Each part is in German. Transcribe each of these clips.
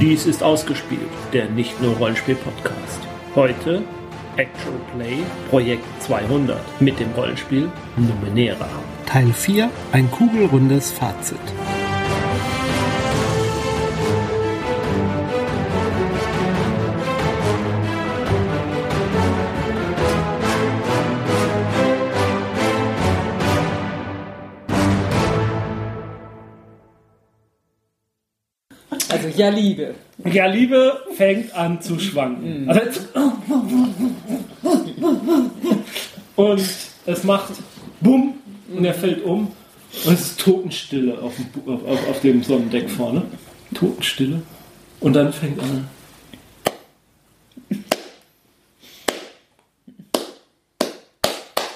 Dies ist ausgespielt, der nicht nur Rollenspiel-Podcast. Heute Actual Play Projekt 200 mit dem Rollenspiel Numenera. Teil 4, ein kugelrundes Fazit. Ja, Liebe. Ja, Liebe fängt an zu schwanken. Also, und es macht Bumm und er fällt um und es ist Totenstille auf dem, auf, auf, dem Sonnendeck vorne. Totenstille. Und dann fängt an.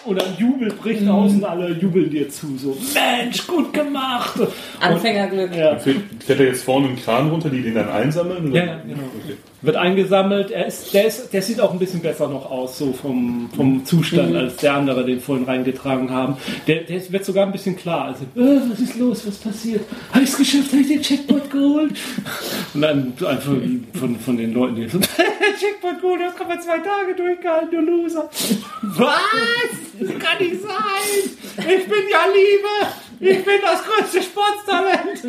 Ein Jubel bricht aus und alle jubeln dir zu. So, Mensch, gut gemacht! Anfängerglück. Ja. Fährt er jetzt vorne einen Kran runter, die den dann einsammeln? Ja, ja, genau. Wird eingesammelt. Er ist, der, ist, der sieht auch ein bisschen besser noch aus, so vom, vom Zustand, als der andere, den vorhin reingetragen haben. Der, der wird sogar ein bisschen klar. Also, äh, was ist los? Was passiert? Habe ich es geschafft? Habe ich den Checkpoint geholt? Und dann einfach von, von den Leuten, die so, Checkpoint geholt, das kann man zwei Tage durchgehalten, du Loser. Was? Kann nicht sein. Ich bin ja Liebe. Ich bin das größte Sportstalent.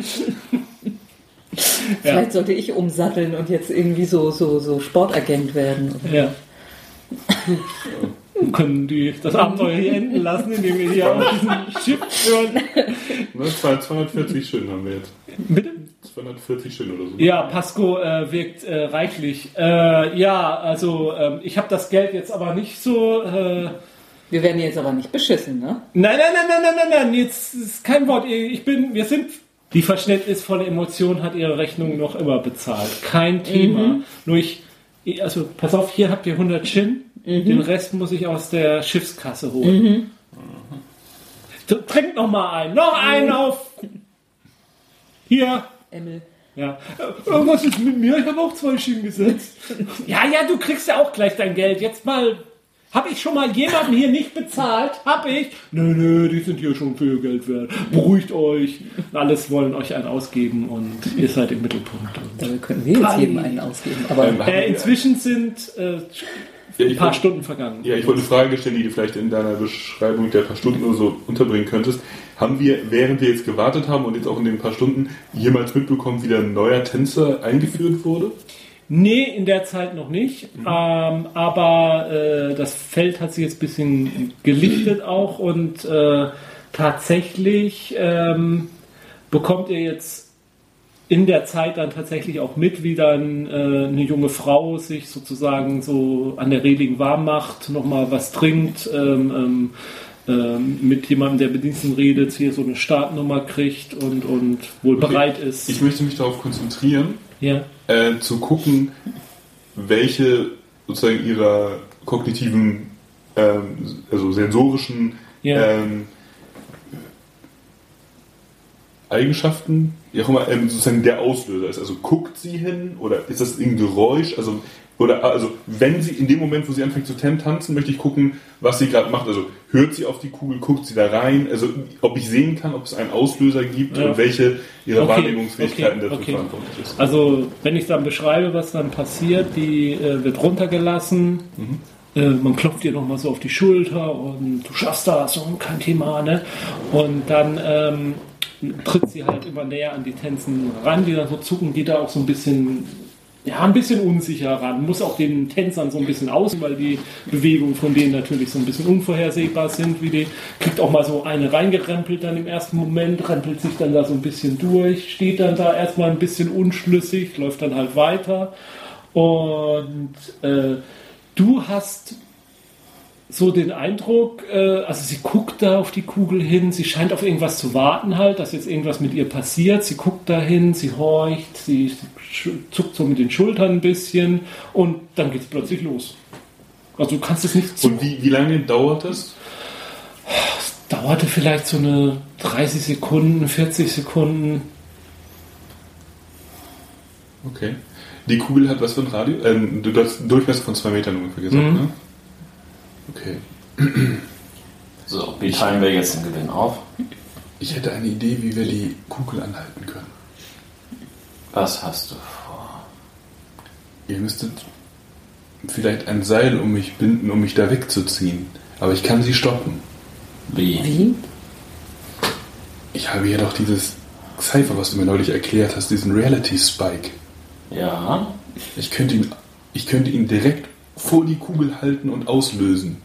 Vielleicht sollte ich umsatteln und jetzt irgendwie so, so, so Sportagent werden. Ja. Wir können die, das Abenteuer hier enden lassen, indem wir hier auf diesem Schiff führen. Ne, zwei- 240 Schön haben wir jetzt. Bitte? 240 Schön oder so. Ja, Pasco äh, wirkt äh, reichlich. Äh, ja, also ähm, ich habe das Geld jetzt aber nicht so. Wir werden jetzt aber nicht beschissen, ne? nein, nein, nein, nein, nein, nein, nein, jetzt ist kein Wort. Ich bin, wir sind. Die verständnisvolle Emotion hat ihre Rechnung noch immer bezahlt. Kein Thema. Nur ich, also pass auf, hier habt ihr 100 Shin. Den Rest muss ich aus der Schiffskasse holen. So, Trink noch mal ein. Noch einen auf. Hier. Emmel. Ja. Äh, was ist mit mir? Ich habe auch zwei Schienen gesetzt. ja, ja, du kriegst ja auch gleich dein Geld. Jetzt mal. Habe ich schon mal jemanden hier nicht bezahlt? Hab ich? Nö, nö, die sind hier schon viel Geld wert. Beruhigt euch. Alles wollen euch einen ausgeben und ihr seid im Mittelpunkt. Und, Dabei können wir jetzt jedem einen ausgeben. Aber Ähm, äh, inzwischen sind äh, Ja, ein paar wollte- Stunden vergangen. Ja, ich wollte eine Frage stellen, die du vielleicht in deiner Beschreibung der paar Stunden oder so unterbringen könntest. Haben wir, während wir jetzt gewartet haben und jetzt auch in den paar Stunden, jemals mitbekommen, wie der neuer Tänzer eingeführt wurde? Nee, in der Zeit noch nicht. Mhm. Ähm, aber äh, das Feld hat sich jetzt ein bisschen gelichtet auch und äh, tatsächlich ähm, bekommt ihr jetzt in der Zeit dann tatsächlich auch mit, wie dann äh, eine junge Frau sich sozusagen so an der Reling warm macht, nochmal was trinkt, ähm, ähm, ähm, mit jemandem, der Bediensten redet, hier so eine Startnummer kriegt und, und wohl Okay. bereit ist. Ich möchte mich darauf konzentrieren, ja. Äh, zu gucken, welche sozusagen ihrer kognitiven, ähm, also sensorischen Ja. ähm, Eigenschaften, wie auch immer, ähm, sozusagen der Auslöser ist. Also guckt sie hin oder ist das ein Geräusch? Also, oder, also wenn sie in dem Moment, wo sie anfängt zu tan- tanzen, möchte ich gucken, was sie gerade macht. Also hört sie auf die Kugel, guckt sie da rein, also ob ich sehen kann, ob es einen Auslöser gibt Ja. und welche ihrer Okay, Wahrnehmungsfähigkeiten okay, dafür okay. verantwortlich ist. Also, wenn ich dann beschreibe, was dann passiert, die äh, wird runtergelassen. Äh, man klopft ihr nochmal so auf die Schulter und du schaffst das und kein Thema, ne? Und dann ähm, tritt sie halt immer näher an die Tänzen ran, die dann so zucken, die da auch so ein bisschen, ja, ein bisschen unsicher ran. Muss auch den Tänzern so ein bisschen aus, weil die Bewegungen von denen natürlich so ein bisschen unvorhersehbar sind, wie die kriegt auch mal so eine reingerempelt dann im ersten Moment, rempelt sich dann da so ein bisschen durch, steht dann da erstmal ein bisschen unschlüssig, läuft dann halt weiter. Und äh, du hast so den Eindruck, äh, also sie guckt da auf die Kugel hin, sie scheint auf irgendwas zu warten halt, dass jetzt irgendwas mit ihr passiert. Sie guckt da hin, sie horcht, sie zuckt so mit den Schultern ein bisschen und dann geht es plötzlich los. Also du kannst es nicht zu. Und wie, wie lange dauert das? dauerte vielleicht so eine 30 Sekunden, 40 Sekunden. Okay. Die Kugel hat was für ein Radio? Ähm, du hast Durchmesser von zwei Metern ungefähr gesagt, Mhm. ne? Okay. So, wie teilen wir jetzt den Gewinn auf? Ich hätte eine Idee, wie wir die Kugel anhalten können. Was hast du vor? Ihr müsstet vielleicht ein Seil um mich binden, um mich da wegzuziehen. Aber ich kann sie stoppen. Wie? Wie? Ich habe ja doch dieses Cypher, was du mir neulich erklärt hast, diesen Reality Spike. Ja. Ich könnte ihn, ich könnte ihn direkt vor die Kugel halten und auslösen.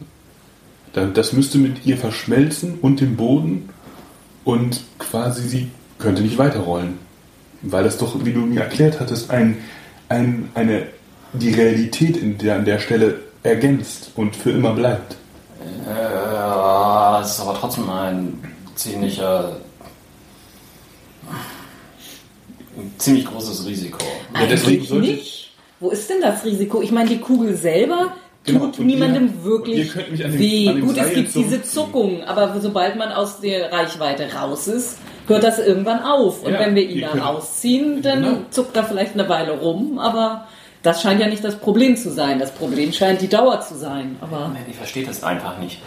Dann, das müsste mit ihr verschmelzen und dem Boden und quasi sie könnte nicht weiterrollen. Weil das doch, wie du mir erklärt hattest, ein, ein, eine, die Realität in der, an der Stelle ergänzt und für immer bleibt. Äh, es ist aber trotzdem ein ziemlicher. ein ziemlich großes Risiko. Ja, deswegen sollte- nicht. Wo ist denn das Risiko? Ich meine, die Kugel selber Genau, tut niemandem ihr- wirklich ihr könnt mich an dem- weh. an dem Gut, es Seil gibt so- diese Zuckung, aber sobald man aus der Reichweite raus ist, hört das irgendwann auf. Und Ja, wenn wir ihn ihr da könnt- rausziehen, dann Genau. zuckt er vielleicht eine Weile rum, aber das scheint ja nicht das Problem zu sein. Das Problem scheint die Dauer zu sein. Aber Ich verstehe das einfach nicht.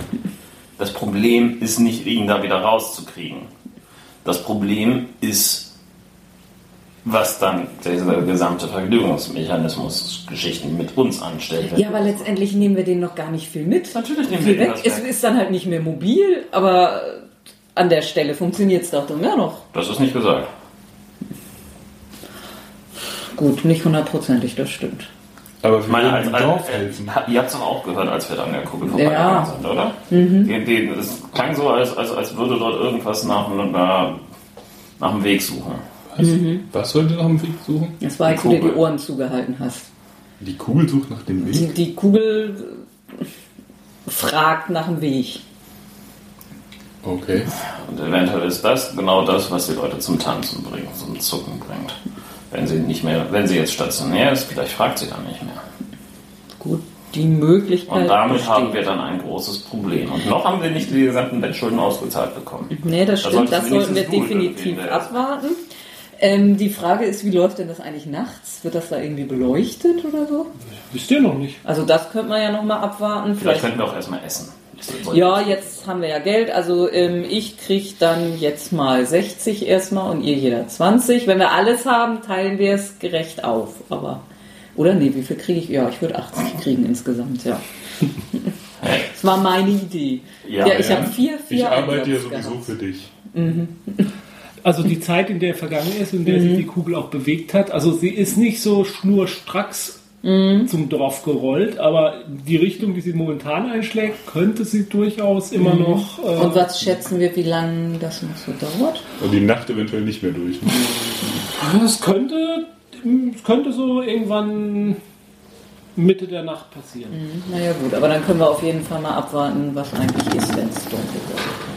Das Problem ist nicht, ihn da wieder rauszukriegen. Das Problem ist, was dann dieser gesamte Vergnügungsmechanismus Geschichten mit uns anstellt. ja, aber letztendlich nehmen wir den noch gar nicht viel mit. Natürlich nehmen Viel wir weg. das Es weg. ist dann halt nicht mehr mobil, aber an der Stelle funktioniert es doch immer noch. Das ist nicht gesagt. Gut, nicht hundertprozentig, das stimmt. Aber Ich meine, als, als, Dorf helfen. ihr habt es doch auch gehört, als wir da an der Kugel Ja. vorbeigegangen sind, oder? Die, die, es klang so, als, als, als würde dort irgendwas nach, nach, nach dem Weg suchen. Was, was sollte noch im Weg suchen? Das war, Die als du dir die Kugel. Ohren zugehalten hast. Die Kugel sucht nach dem Die, Weg. die Kugel äh, fragt nach dem Weg. Okay. Und eventuell ist das genau das, was die Leute zum Tanzen bringt, zum Zucken bringt. Wenn sie nicht mehr, wenn sie jetzt stationär ist, vielleicht fragt sie dann nicht mehr. Gut, die Möglichkeit. Und damit besteht. haben wir dann ein großes Problem. Und noch haben wir nicht die gesamten Bettschulden ausgezahlt bekommen. Nee, das Da stimmt, solltest das sollten wir definitiv abwarten. Ähm, die Frage ist, wie läuft denn das eigentlich nachts? Wird das da irgendwie beleuchtet oder so? Wisst ihr noch nicht. Also das könnte man ja nochmal abwarten. Vielleicht Vielleicht könnten wir auch erstmal essen. Ja, jetzt haben wir ja Geld. Also ähm, ich kriege dann jetzt mal 60 erstmal und ihr jeder 20. Wenn wir alles haben, teilen wir es gerecht auf. Aber oder nee, wie viel kriege ich? Ja, ich würde 80 kriegen insgesamt. Ja, das war meine Idee. Ja, ich Ja, habe vier, vier Ich arbeite ja sowieso gehabt. für dich. Also die Zeit, in der vergangen ist, in der sich die Kugel auch bewegt hat, also sie ist nicht so schnurstracks zum Dorf gerollt, aber die Richtung, die sie momentan einschlägt, könnte sie durchaus immer noch. Äh, Und was schätzen wir, wie lange das noch so dauert? Und die Nacht eventuell nicht mehr durch. es könnte, es könnte so irgendwann Mitte der Nacht passieren. Naja gut, aber dann können wir auf jeden Fall mal abwarten, was eigentlich ist, wenn es dunkel wird.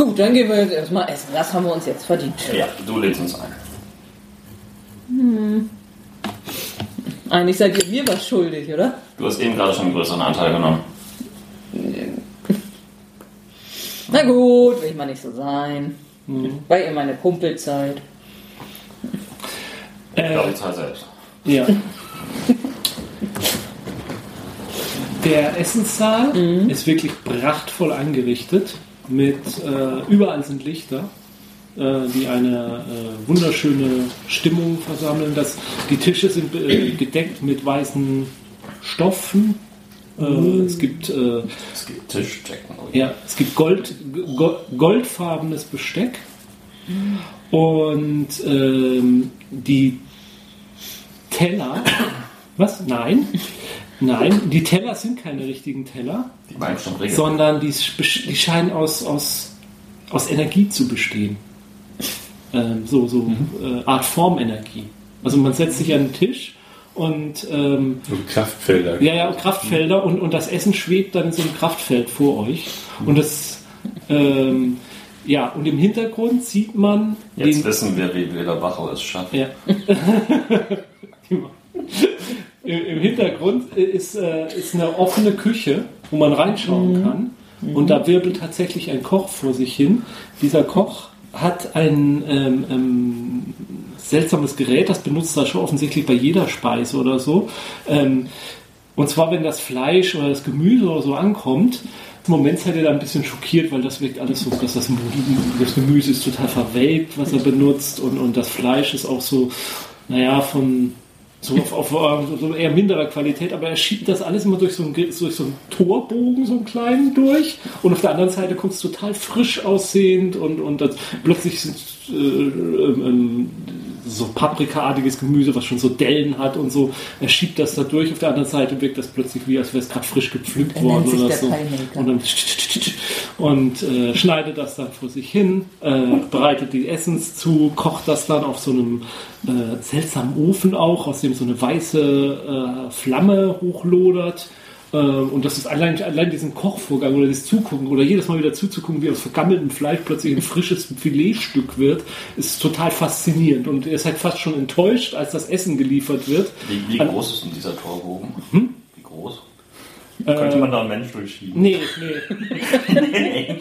Gut, dann gehen wir jetzt erstmal essen. Das haben wir uns jetzt verdient. Ja, du lädst uns ein. Eigentlich seid ihr mir was schuldig, oder? Du hast eben gerade schon einen größeren Anteil genommen. Na gut, will ich mal nicht so sein. War ihr meine Kumpelzeit. Ich glaube, Äh, ich zahle selbst. ja. Der Essenssaal ist wirklich prachtvoll eingerichtet. Mit äh, überall sind Lichter, äh, die eine äh, wunderschöne Stimmung versammeln. Das, die Tische sind äh, gedeckt mit weißen Stoffen. Äh, Es gibt äh, Es gibt Tischdecken. ja, es gibt Gold, go, goldfarbenes Besteck und ähm, die Teller. Was? Nein. Nein, die Teller sind keine richtigen Teller, Die sondern die, die scheinen aus, aus, aus Energie zu bestehen. Ähm, so so äh, Art Formenergie. Also man setzt sich an den Tisch und ähm, So Kraftfelder. ja, ja, Kraftfelder und, und das Essen schwebt dann in so einem Kraftfeld vor euch. Und das, ähm, ja, und im Hintergrund sieht man Jetzt den, wissen wir, wie Wähler Bachel es schafft. ja. Im Hintergrund ist, äh, ist eine offene Küche, wo man reinschauen kann. Und da wirbelt tatsächlich ein Koch vor sich hin. Dieser Koch hat ein ähm, ähm, seltsames Gerät, das benutzt er schon offensichtlich bei jeder Speise oder so. Ähm, und zwar, wenn das Fleisch oder das Gemüse oder so ankommt, im Moment seid ihr da ein bisschen schockiert, weil das wirkt alles so, dass das, das Gemüse ist total verwelkt, was er benutzt und, und das Fleisch ist auch so, naja, von So auf, auf äh, so eher minderer Qualität, aber er schiebt das alles immer durch so einen, durch so einen Torbogen, so einen kleinen durch. Und auf der anderen Seite kommt es total frisch aussehend und, und das, plötzlich sind, äh, ähm, so paprikaartiges Gemüse, was schon so Dellen hat und so. Er schiebt das da durch. Auf der anderen Seite wirkt das plötzlich wie, als wäre es gerade frisch gepflückt worden oder der so. Und dann und äh, schneidet das dann vor sich hin, äh, bereitet die Essens zu, kocht das dann auf so einem äh, seltsamen Ofen auch, aus dem so eine weiße äh, Flamme hochlodert. Äh, und das ist allein, allein diesen Kochvorgang oder das Zugucken oder jedes Mal wieder zuzugucken, wie aus vergammeltem Fleisch plötzlich ein frisches Filetstück wird, ist total faszinierend. Und ihr seid fast schon enttäuscht, als das Essen geliefert wird. Wie, wie An- groß ist denn dieser Torbogen? Wie groß? Äh, Könnte man da einen Mensch durchschieben? Nee, nee.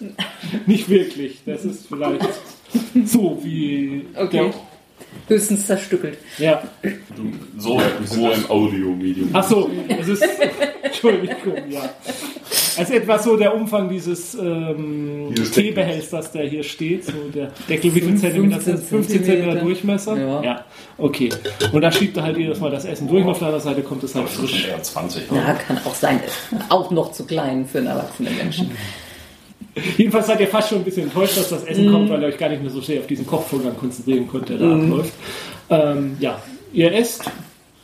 Nicht wirklich. Das ist vielleicht so wie. Okay. Höchstens zerstückelt. Ja. Du, So groß. ein Audiomedium. Ach so, es ist. Entschuldigung, ja. Es ist etwa so der Umfang dieses, ähm, Teebehälters, der hier steht. So der Deckel, wie viel Zentimeter? 15 15 Zentimeter. Durchmesser? Ja. Okay. Und da schiebt er halt jedes Mal das Essen durch und auf der anderen Seite kommt es halt frisch. eher 20. Ja, kann auch sein. Ist auch noch zu klein für einen erwachsenen Menschen. Jedenfalls seid ihr fast schon ein bisschen enttäuscht, dass das Essen kommt, weil ihr euch gar nicht mehr so sehr auf diesen Kochvorgang konzentrieren könnt, der da abläuft. Ähm, ja, ihr esst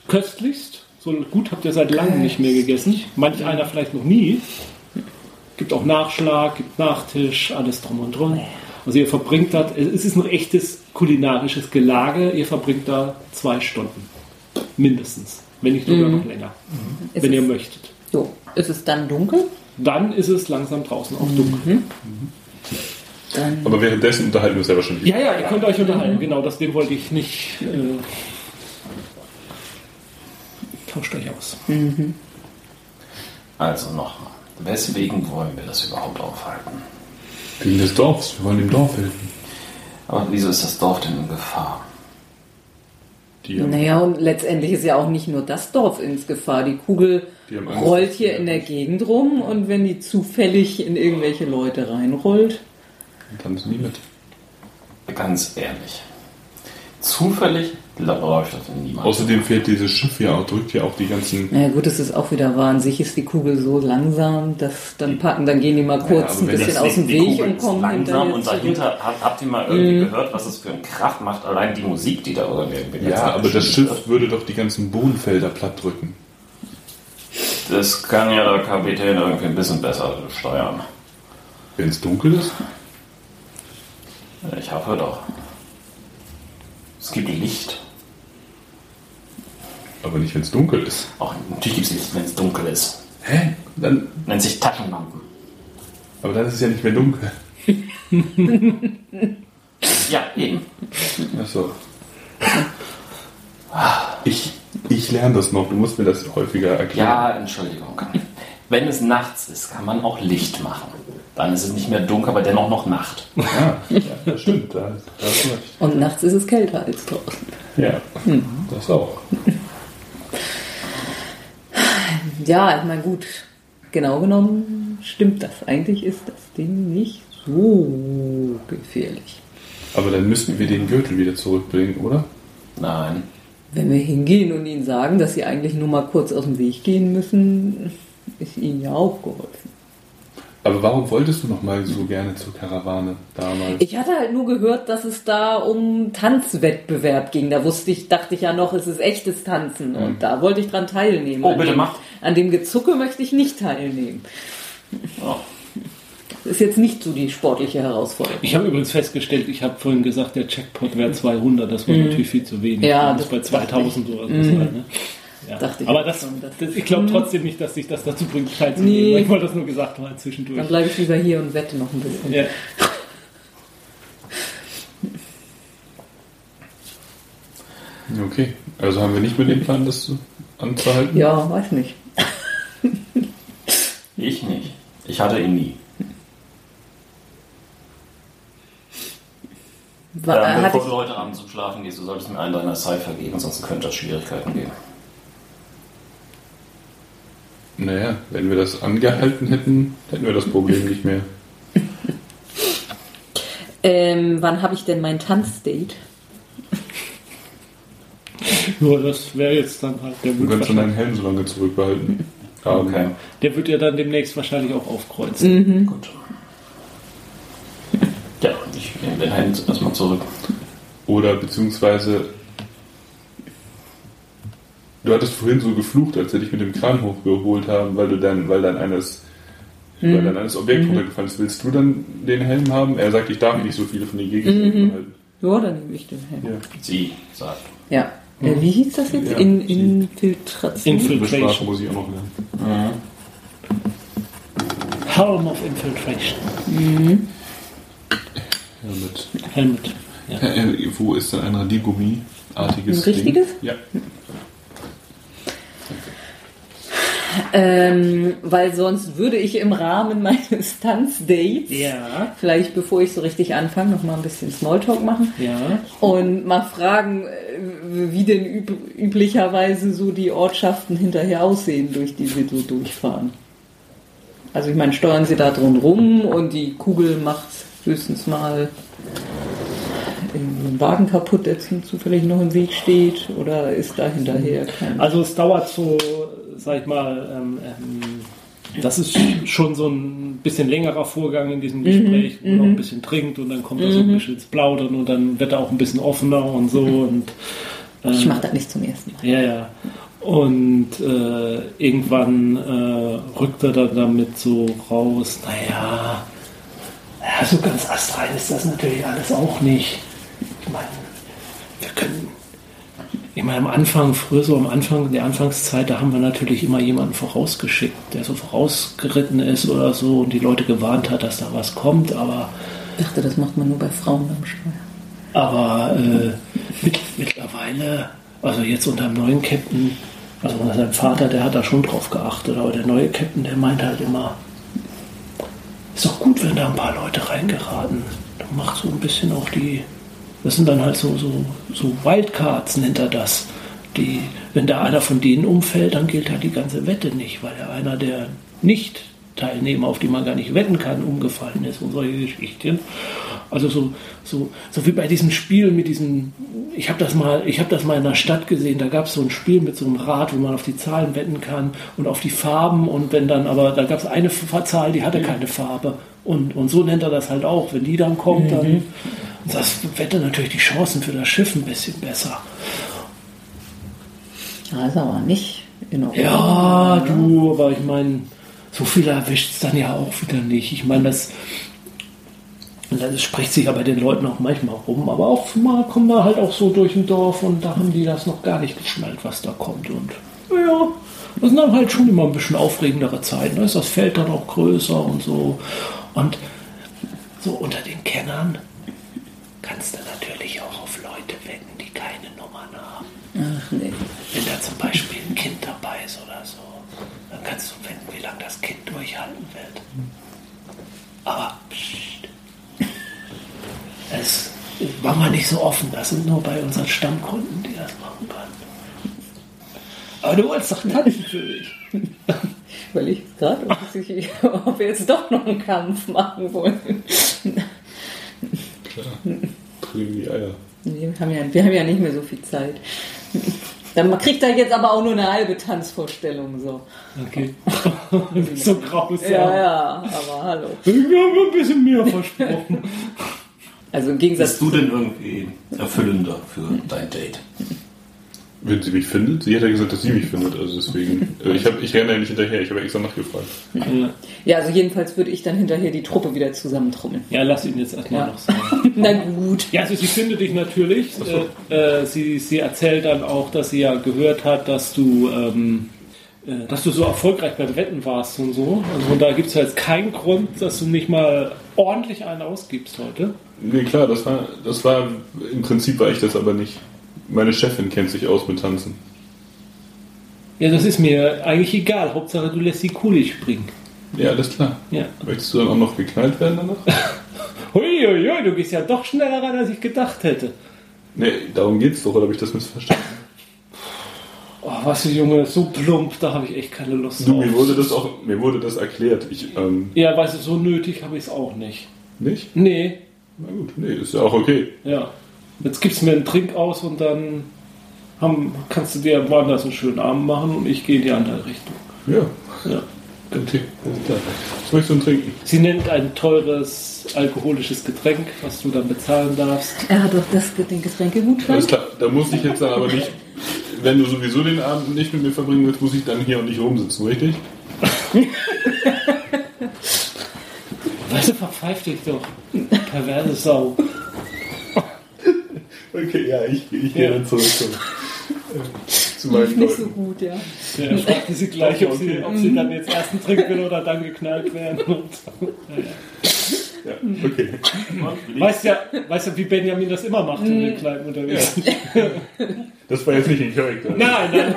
köstlichst. So gut habt ihr seit langem nicht mehr gegessen. Manch einer vielleicht noch nie. Gibt auch Nachschlag, gibt Nachtisch, alles drum und dran. Also ihr verbringt da, es ist ein echtes kulinarisches Gelage, ihr verbringt da zwei Stunden. Mindestens. Wenn nicht sogar noch länger. Ist wenn ihr möchtet. So, ist es dann dunkel? Dann ist es langsam draußen auch dunkel. Dann Aber währenddessen unterhalten wir uns ja wahrscheinlich. Ja, ja, ihr könnt euch unterhalten. Genau, das dem wollte ich nicht. Äh, tauscht euch aus. Also nochmal. Weswegen wollen wir das überhaupt aufhalten? Wegen des Dorfs. Wir wollen dem Dorf helfen. Aber wieso ist das Dorf denn in Gefahr? Die Naja, und letztendlich ist ja auch nicht nur das Dorf ins Gefahr. Die Kugel Die rollt hier die- in der Gegend rum und wenn die zufällig in irgendwelche Leute reinrollt, tanzen nie mit. Ganz ehrlich. Zufällig läuft das niemand. Außerdem fährt dieses Schiff ja auch, drückt ja auch die ganzen. naja gut, es ist auch wieder wahr. An sich ist die Kugel so langsam, dass dann packen, dann gehen die mal kurz aber ein wenn bisschen Das aus dem die Weg Kugel und ist kommen langsam hinterher und zurück. dahinter habt, habt ihr mal irgendwie gehört, was es für eine Kraft macht? Allein die Musik, die da irgendwie Ja, aber das Schiff würde doch die ganzen Bohnenfelder platt drücken. Das kann ja der Kapitän irgendwie ein bisschen besser steuern. Wenn es dunkel ist? Ich hoffe doch. Es gibt Licht. Aber nicht, wenn es dunkel ist. Auch natürlich gibt es Licht, wenn es dunkel ist. Hä? Dann, Nennt sich Taschenlampen. aber dann ist es ja nicht mehr dunkel. Ja, eben. Achso. Ich, ich lerne das noch. Du musst mir das häufiger erklären. Ja, Entschuldigung. Wenn es nachts ist, kann man auch Licht machen. Dann ist es nicht mehr dunkel, aber dennoch noch Nacht. Ja, ja das stimmt. Da, da. Und nachts ist es kälter als draußen. Ja, das auch. Ja, ich meine, gut, genau genommen stimmt das. Eigentlich ist das Ding nicht so gefährlich. Aber dann müssten wir den Gürtel wieder zurückbringen, oder? Nein. Wenn wir hingehen und ihnen sagen, dass sie eigentlich nur mal kurz aus dem Weg gehen müssen, ist ihnen ja auch geholfen. Aber warum wolltest du noch mal so gerne zur Karawane damals? Ich hatte halt nur gehört, dass es da um Tanzwettbewerb ging. Da wusste ich, dachte ich ja noch, es ist echtes Tanzen. Und da wollte ich dran teilnehmen. Oh, an bitte dem, mach. An dem Gezucke möchte ich nicht teilnehmen. Oh. Das ist jetzt nicht so die sportliche Herausforderung. Ich habe übrigens festgestellt, ich habe vorhin gesagt, der Checkpot wäre 200. Das war natürlich viel zu wenig. Mhm. Ja, das bei das dachte 2000 oder so. Ne? Ja. Dachte ich Aber das, schon, das, ich glaube trotzdem nicht, dass sich das dazu bringt, teilzunehmen. Nee. Ich wollte das nur gesagt haben zwischendurch. Dann bleibe ich lieber hier und wette noch ein bisschen. Ja. Okay, also haben wir nicht mehr den Plan, das zu- anzuhalten? Ja, weiß nicht. Ich nicht. Ich hatte ihn nie. War, Ähm, äh, bevor ich, du heute Abend zum Schlafen gehst, du solltest mir einen deiner Cypher geben, sonst könnte das Schwierigkeiten geben. Naja, wenn wir das angehalten hätten, hätten wir das Problem nicht mehr. ähm, wann habe ich denn mein Tanzdate? Nur das wäre jetzt dann halt der Du kannst dann wahrscheinlich, deinen Helm so lange zurückbehalten. Okay. der wird ja dann demnächst wahrscheinlich auch aufkreuzen. Gut. Ja, ich nehme den Helm erstmal zurück. Oder beziehungsweise. Du hattest vorhin so geflucht, als wir dich mit dem Kran hochgeholt haben, weil du dann, weil dann eines, weil dann eines Objekt runtergefallen ist. Willst du dann den Helm haben? Er sagt, ich darf nicht so viele von den Gegenständen behalten. Ja, dann nehme ich den Helm. Ja. Sie sagt. Ja. Äh, wie hieß das jetzt? Ja. In, Infiltration? Infiltration. muss ich auch noch lernen. Helm of Infiltration. Ja, mit, Helmet. Ja. äh, wo ist denn ein Radiergummi-artiges Ein richtiges? Ding? Ja. Ähm, weil sonst würde ich im Rahmen meines Tanzdates, Ja. vielleicht bevor ich so richtig anfange, noch mal ein bisschen Smalltalk machen Ja. und mal fragen, äh, wie denn üb üblicherweise so die Ortschaften hinterher aussehen, durch die sie so durchfahren. Also ich meine, steuern sie da drin rum und die Kugel macht höchstens mal einen Wagen kaputt, der zufällig noch im Weg steht oder ist da hinterher kein... Also es dauert so, sag ich mal, ähm, ähm, das ist schon so ein bisschen längerer Vorgang in diesem Gespräch, wo man auch ein bisschen trinkt und dann kommt er so ein bisschen ins Plaudern und dann wird er auch ein bisschen offener und so und Ich mache das nicht zum ersten Mal. ja, ja. Und äh, irgendwann äh, rückt er dann damit so raus, naja, ja, so ganz astrein ist das natürlich alles auch nicht. Ich meine, wir können, ich meine, am Anfang, früher so am Anfang, in der Anfangszeit, da haben wir natürlich immer jemanden vorausgeschickt, der so vorausgeritten ist oder so und die Leute gewarnt hat, dass da was kommt, aber Ich dachte, das macht man nur bei Frauen beim Steuern. aber äh, mit, mittlerweile, also jetzt unter dem neuen Captain, also unter seinem Vater, der hat da schon drauf geachtet, aber der neue Captain, der meint halt immer, ist doch gut, wenn da ein paar Leute reingeraten. Dann macht so ein bisschen auch die, das sind dann halt so, so, so Wildcards, nennt er das. Die, wenn da einer von denen umfällt, dann gilt halt die ganze Wette nicht, weil ja einer der nicht Teilnehmer, auf die man gar nicht wetten kann, umgefallen ist und solche Geschichten. Also so, so, so wie bei diesem Spiel mit diesem, ich habe das mal, ich habe das mal in der Stadt gesehen, da gab es so ein Spiel mit so einem Rad, wo man auf die Zahlen wetten kann und auf die Farben und wenn dann aber, da gab es eine Zahl, die hatte keine Farbe und, und so nennt er das halt auch, wenn die dann kommt, dann das wette natürlich die Chancen für das Schiff ein bisschen besser. Ist aber nicht in Ordnung. Ja, du, aber ich meine, so viel erwischt es dann ja auch wieder nicht. Ich meine, das, das spricht sich ja bei den Leuten auch manchmal rum, aber auch mal kommen wir halt auch so durch ein Dorf und da haben die das noch gar nicht geschnallt, was da kommt. Und ja, das sind dann halt schon immer ein bisschen aufregendere Zeiten. Da ist das Feld dann auch größer und so. Und so unter den Kennern kannst du natürlich auch auf Leute wetten, die keine Nummern haben. Ach nee. Wenn da zum Beispiel ein Kind dabei ist oder so, dann kannst du wetten, wie lange das Kind durchhalten wird. Aber pst, es machen wir nicht so offen. Das sind nur bei unseren Stammkunden, die das machen können. Aber du wolltest doch tanzen für mich. Ich überlege gerade, ob, ich- ob wir jetzt doch noch einen Kampf machen wollen. Klar. Drüben die Eier. Nee, wir, haben ja, wir haben ja nicht mehr so viel Zeit. Dann kriegt er jetzt aber auch nur eine halbe Tanzvorstellung. So. Okay. so grausam. Ja, ja, aber hallo. Ich habe ein bisschen mehr versprochen. Also im Gegensatz Bist du denn irgendwie erfüllender für dein Date? Wenn sie mich findet? Sie hat ja gesagt, dass sie mich findet, also deswegen. äh, ich, hab, ich renne ja nicht hinterher, ich habe ja extra nachgefragt. Ja. Ja, also jedenfalls würde ich dann hinterher die Truppe wieder zusammentrommeln. ja, lass ihn jetzt erstmal Ja. noch sagen. Na gut. Ja, also sie findet dich natürlich. Äh, äh, sie, sie erzählt dann auch, dass sie ja gehört hat, dass du, ähm, äh, dass du so erfolgreich beim Wetten warst und so. Also da gibt es ja jetzt keinen Grund, dass du nicht mal ordentlich einen ausgibst heute. Nee, klar, das war, das war, im Prinzip war ich das aber nicht. Meine Chefin kennt sich aus mit Tanzen. Ja, das ist mir eigentlich egal. Hauptsache, du lässt die Kugel springen. Ja, alles klar. Ja. Möchtest du dann auch noch geknallt werden danach? Huiuiui, du gehst ja doch schneller ran, als ich gedacht hätte. nee, darum geht's doch, oder habe ich das missverstanden? Oh, was du Junge, so plump, da habe ich echt keine Lust Du, drauf. mir wurde das auch, mir wurde das erklärt. Ich, ähm, Ja, weißt du, so nötig habe ich es auch nicht. nicht? Nee, Na gut, nee, ist ja auch okay. ja. Jetzt gibst du mir einen Trink aus und dann haben, kannst du dir woanders einen schönen Abend machen und ich gehe in die andere Richtung. Ja, Ja. Was möchtest du trinken? Sie nennt ein teures alkoholisches Getränk, was du dann bezahlen darfst. Er hat doch das, den Getränkegutschein. Alles klar, da muss ich jetzt dann aber nicht, wenn du sowieso den Abend nicht mit mir verbringen willst, muss ich dann hier und nicht rumsitzen, richtig? Weißt du, verpfeif dich doch. Perverse Sau. Okay, ja, ich, ich gehe dann zurück zum, äh, zu meinen Nicht so gut, ja. Ja, er fragte sie gleich, ob sie, ob sie dann jetzt ersten trinken will oder dann geknallt werden. Und, Ja, okay. weißt ja, weißt ja, wie Benjamin das immer macht, wenn wir in Kneipen unterwegs. Das war jetzt nicht inkorrekt. also. Nein, nein.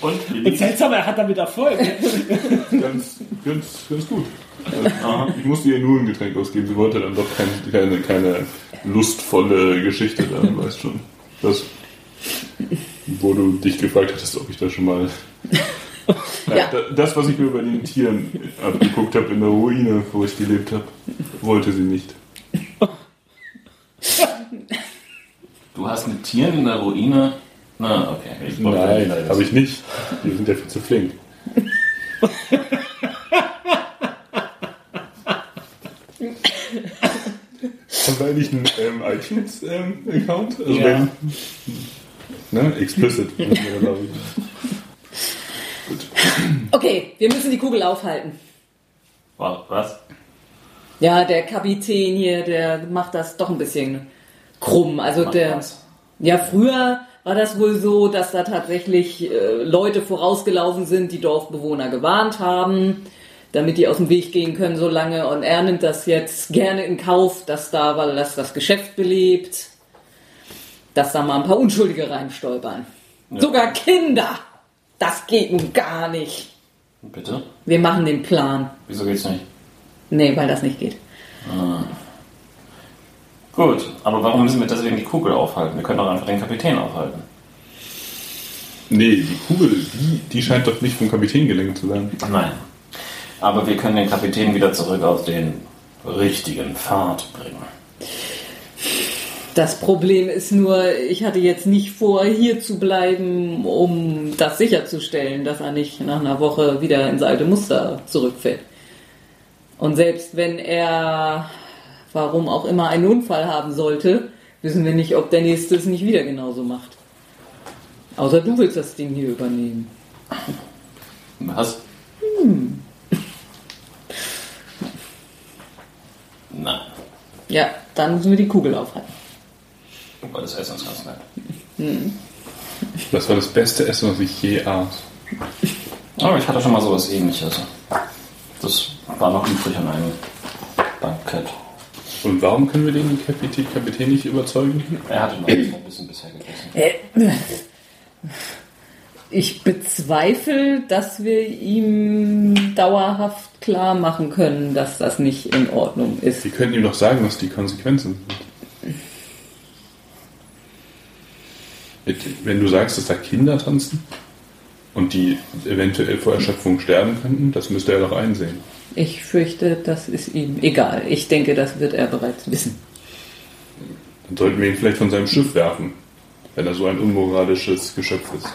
Und Und Lilly? seltsam, er hat damit Erfolg. Ganz, ganz, ganz gut. Also, ich musste ihr nur ein Getränk ausgeben. Sie wollte dann doch kein, keine, keine lustvolle Geschichte da, du weißt schon. Das, wo du dich gefragt hattest, ob ich da schon mal. Ja, Ja. da- Das, was ich mir bei den Tieren abgeguckt habe in der Ruine, wo ich gelebt habe, wollte sie nicht. Du hast mit Tieren in der Ruine. Na, okay. Nein, leider- habe ich nicht. Die sind ja viel zu flink. Haben wir eigentlich einen ähm, iTunes-Account? also Ja. wenn, ne? Explicit. Gut. Okay, wir müssen die Kugel aufhalten. Wa- Was? Ja, der Kapitän hier, der macht das doch ein bisschen krumm. Also Macht der. was? Ja, früher war das wohl so, dass da tatsächlich äh, Leute vorausgelaufen sind, die Dorfbewohner gewarnt haben, damit die aus dem Weg gehen können so lange. Und er nimmt das jetzt gerne in Kauf, dass da, weil das das Geschäft belebt, dass da mal ein paar Unschuldige reinstolpern. Sogar Kinder! Das geht nun gar nicht. Bitte? Wir machen den Plan. Wieso geht's nicht? Nee, weil das nicht geht. Gut, aber warum müssen wir deswegen die Kugel aufhalten? Wir können doch einfach den Kapitän aufhalten. Nee, die Kugel, die, die scheint doch nicht vom Kapitän gelenkt zu werden. Nein. Aber wir können den Kapitän wieder zurück auf den richtigen Pfad bringen. Das Problem ist nur, ich hatte jetzt nicht vor, hier zu bleiben, um das sicherzustellen, dass er nicht nach einer Woche wieder ins alte Muster zurückfällt. Und selbst wenn er, warum auch immer, einen Unfall haben sollte, wissen wir nicht, ob der nächste es nicht wieder genauso macht. Außer du willst das Ding hier übernehmen. Was? Nein, Ja, dann müssen wir die Kugel aufhalten. aber das Essen ist ganz nett. Das war das beste Essen, was ich je aß. Aber ich hatte schon mal sowas ähnliches. Das war noch übrig an einem Bankett. Und warum können wir den Kapitän, Kapitän nicht überzeugen? Er hatte noch ein bisschen bisher gegessen. Ich bezweifle, dass wir ihm dauerhaft klar machen können, dass das nicht in Ordnung ist. Sie könnten ihm doch sagen, was die Konsequenzen sind. Wenn du sagst, dass da Kinder tanzen und die eventuell vor Erschöpfung sterben könnten, das müsste er doch einsehen. Ich fürchte, das ist ihm egal. Ich denke, das wird er bereits wissen. Dann sollten wir ihn vielleicht von seinem Schiff werfen, wenn er so ein unmoralisches Geschöpf ist.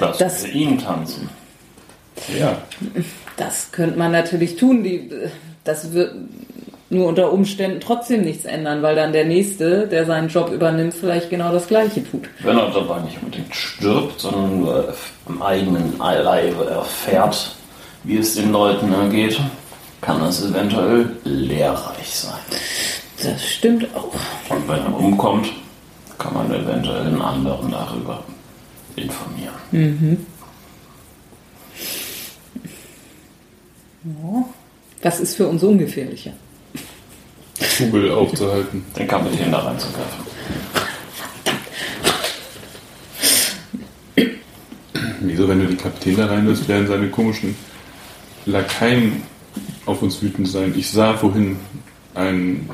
Lass Das- wir ihn tanzen. Ja, Das könnte man natürlich tun. Die, das wird nur unter Umständen trotzdem nichts ändern, weil dann der Nächste, der seinen Job übernimmt, vielleicht genau das Gleiche tut. Wenn er dabei nicht unbedingt stirbt, sondern nur im eigenen Leibe erfährt, wie es den Leuten ergeht, kann es eventuell lehrreich sein. Das stimmt auch. Und wenn er umkommt, kann man eventuell einen anderen darüber informieren. Das ist für uns ungefährlicher. Kugel aufzuhalten. Den Kapitän da reinzugreifen. Wieso, wenn du den Kapitän da reinlässt, werden seine komischen Lakaien auf uns wütend sein. Ich sah vorhin einen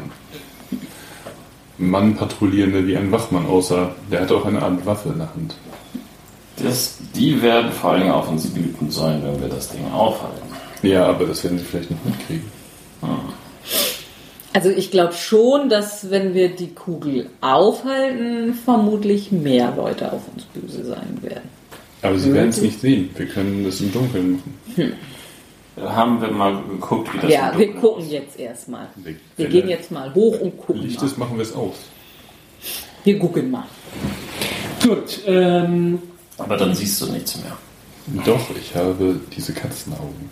Mann patrouillieren, der wie ein Wachmann aussah. Der hatte auch eine Art Waffe in der Hand. Das, die werden vor allem auf uns wütend sein, wenn wir das Ding aufhalten. Ja, aber das werden sie vielleicht nicht mitkriegen. Also ich glaube schon, dass wenn wir die Kugel aufhalten, vermutlich mehr Leute auf uns böse sein werden. Aber sie werden es nicht sehen. Wir können das im Dunkeln machen. Haben wir mal geguckt, wie das ja, wir gucken aussieht. jetzt erstmal. Wir da gehen jetzt mal hoch und gucken Licht mal. ist, machen wir es aus. Wir gucken mal. Gut, ähm, Aber dann siehst du nichts mehr. Doch, ich habe diese Katzenaugen.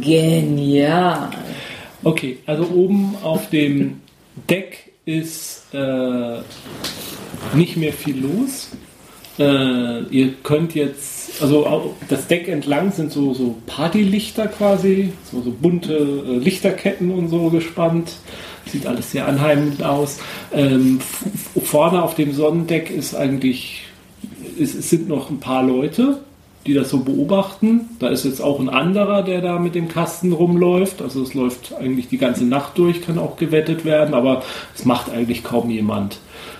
Genial. okay, also oben auf dem Deck ist äh, nicht mehr viel los. Äh, ihr könnt jetzt, also das Deck entlang sind so, so Partylichter quasi, so, so bunte äh, Lichterketten und so gespannt. Sieht alles sehr anheimend aus. Ähm, vorne auf dem Sonnendeck ist eigentlich, es, es sind noch ein paar Leute, die das so beobachten. Da ist jetzt auch ein anderer, der da mit dem Kasten rumläuft. Also es läuft eigentlich die ganze Nacht durch, kann auch gewettet werden, aber es macht eigentlich kaum jemand.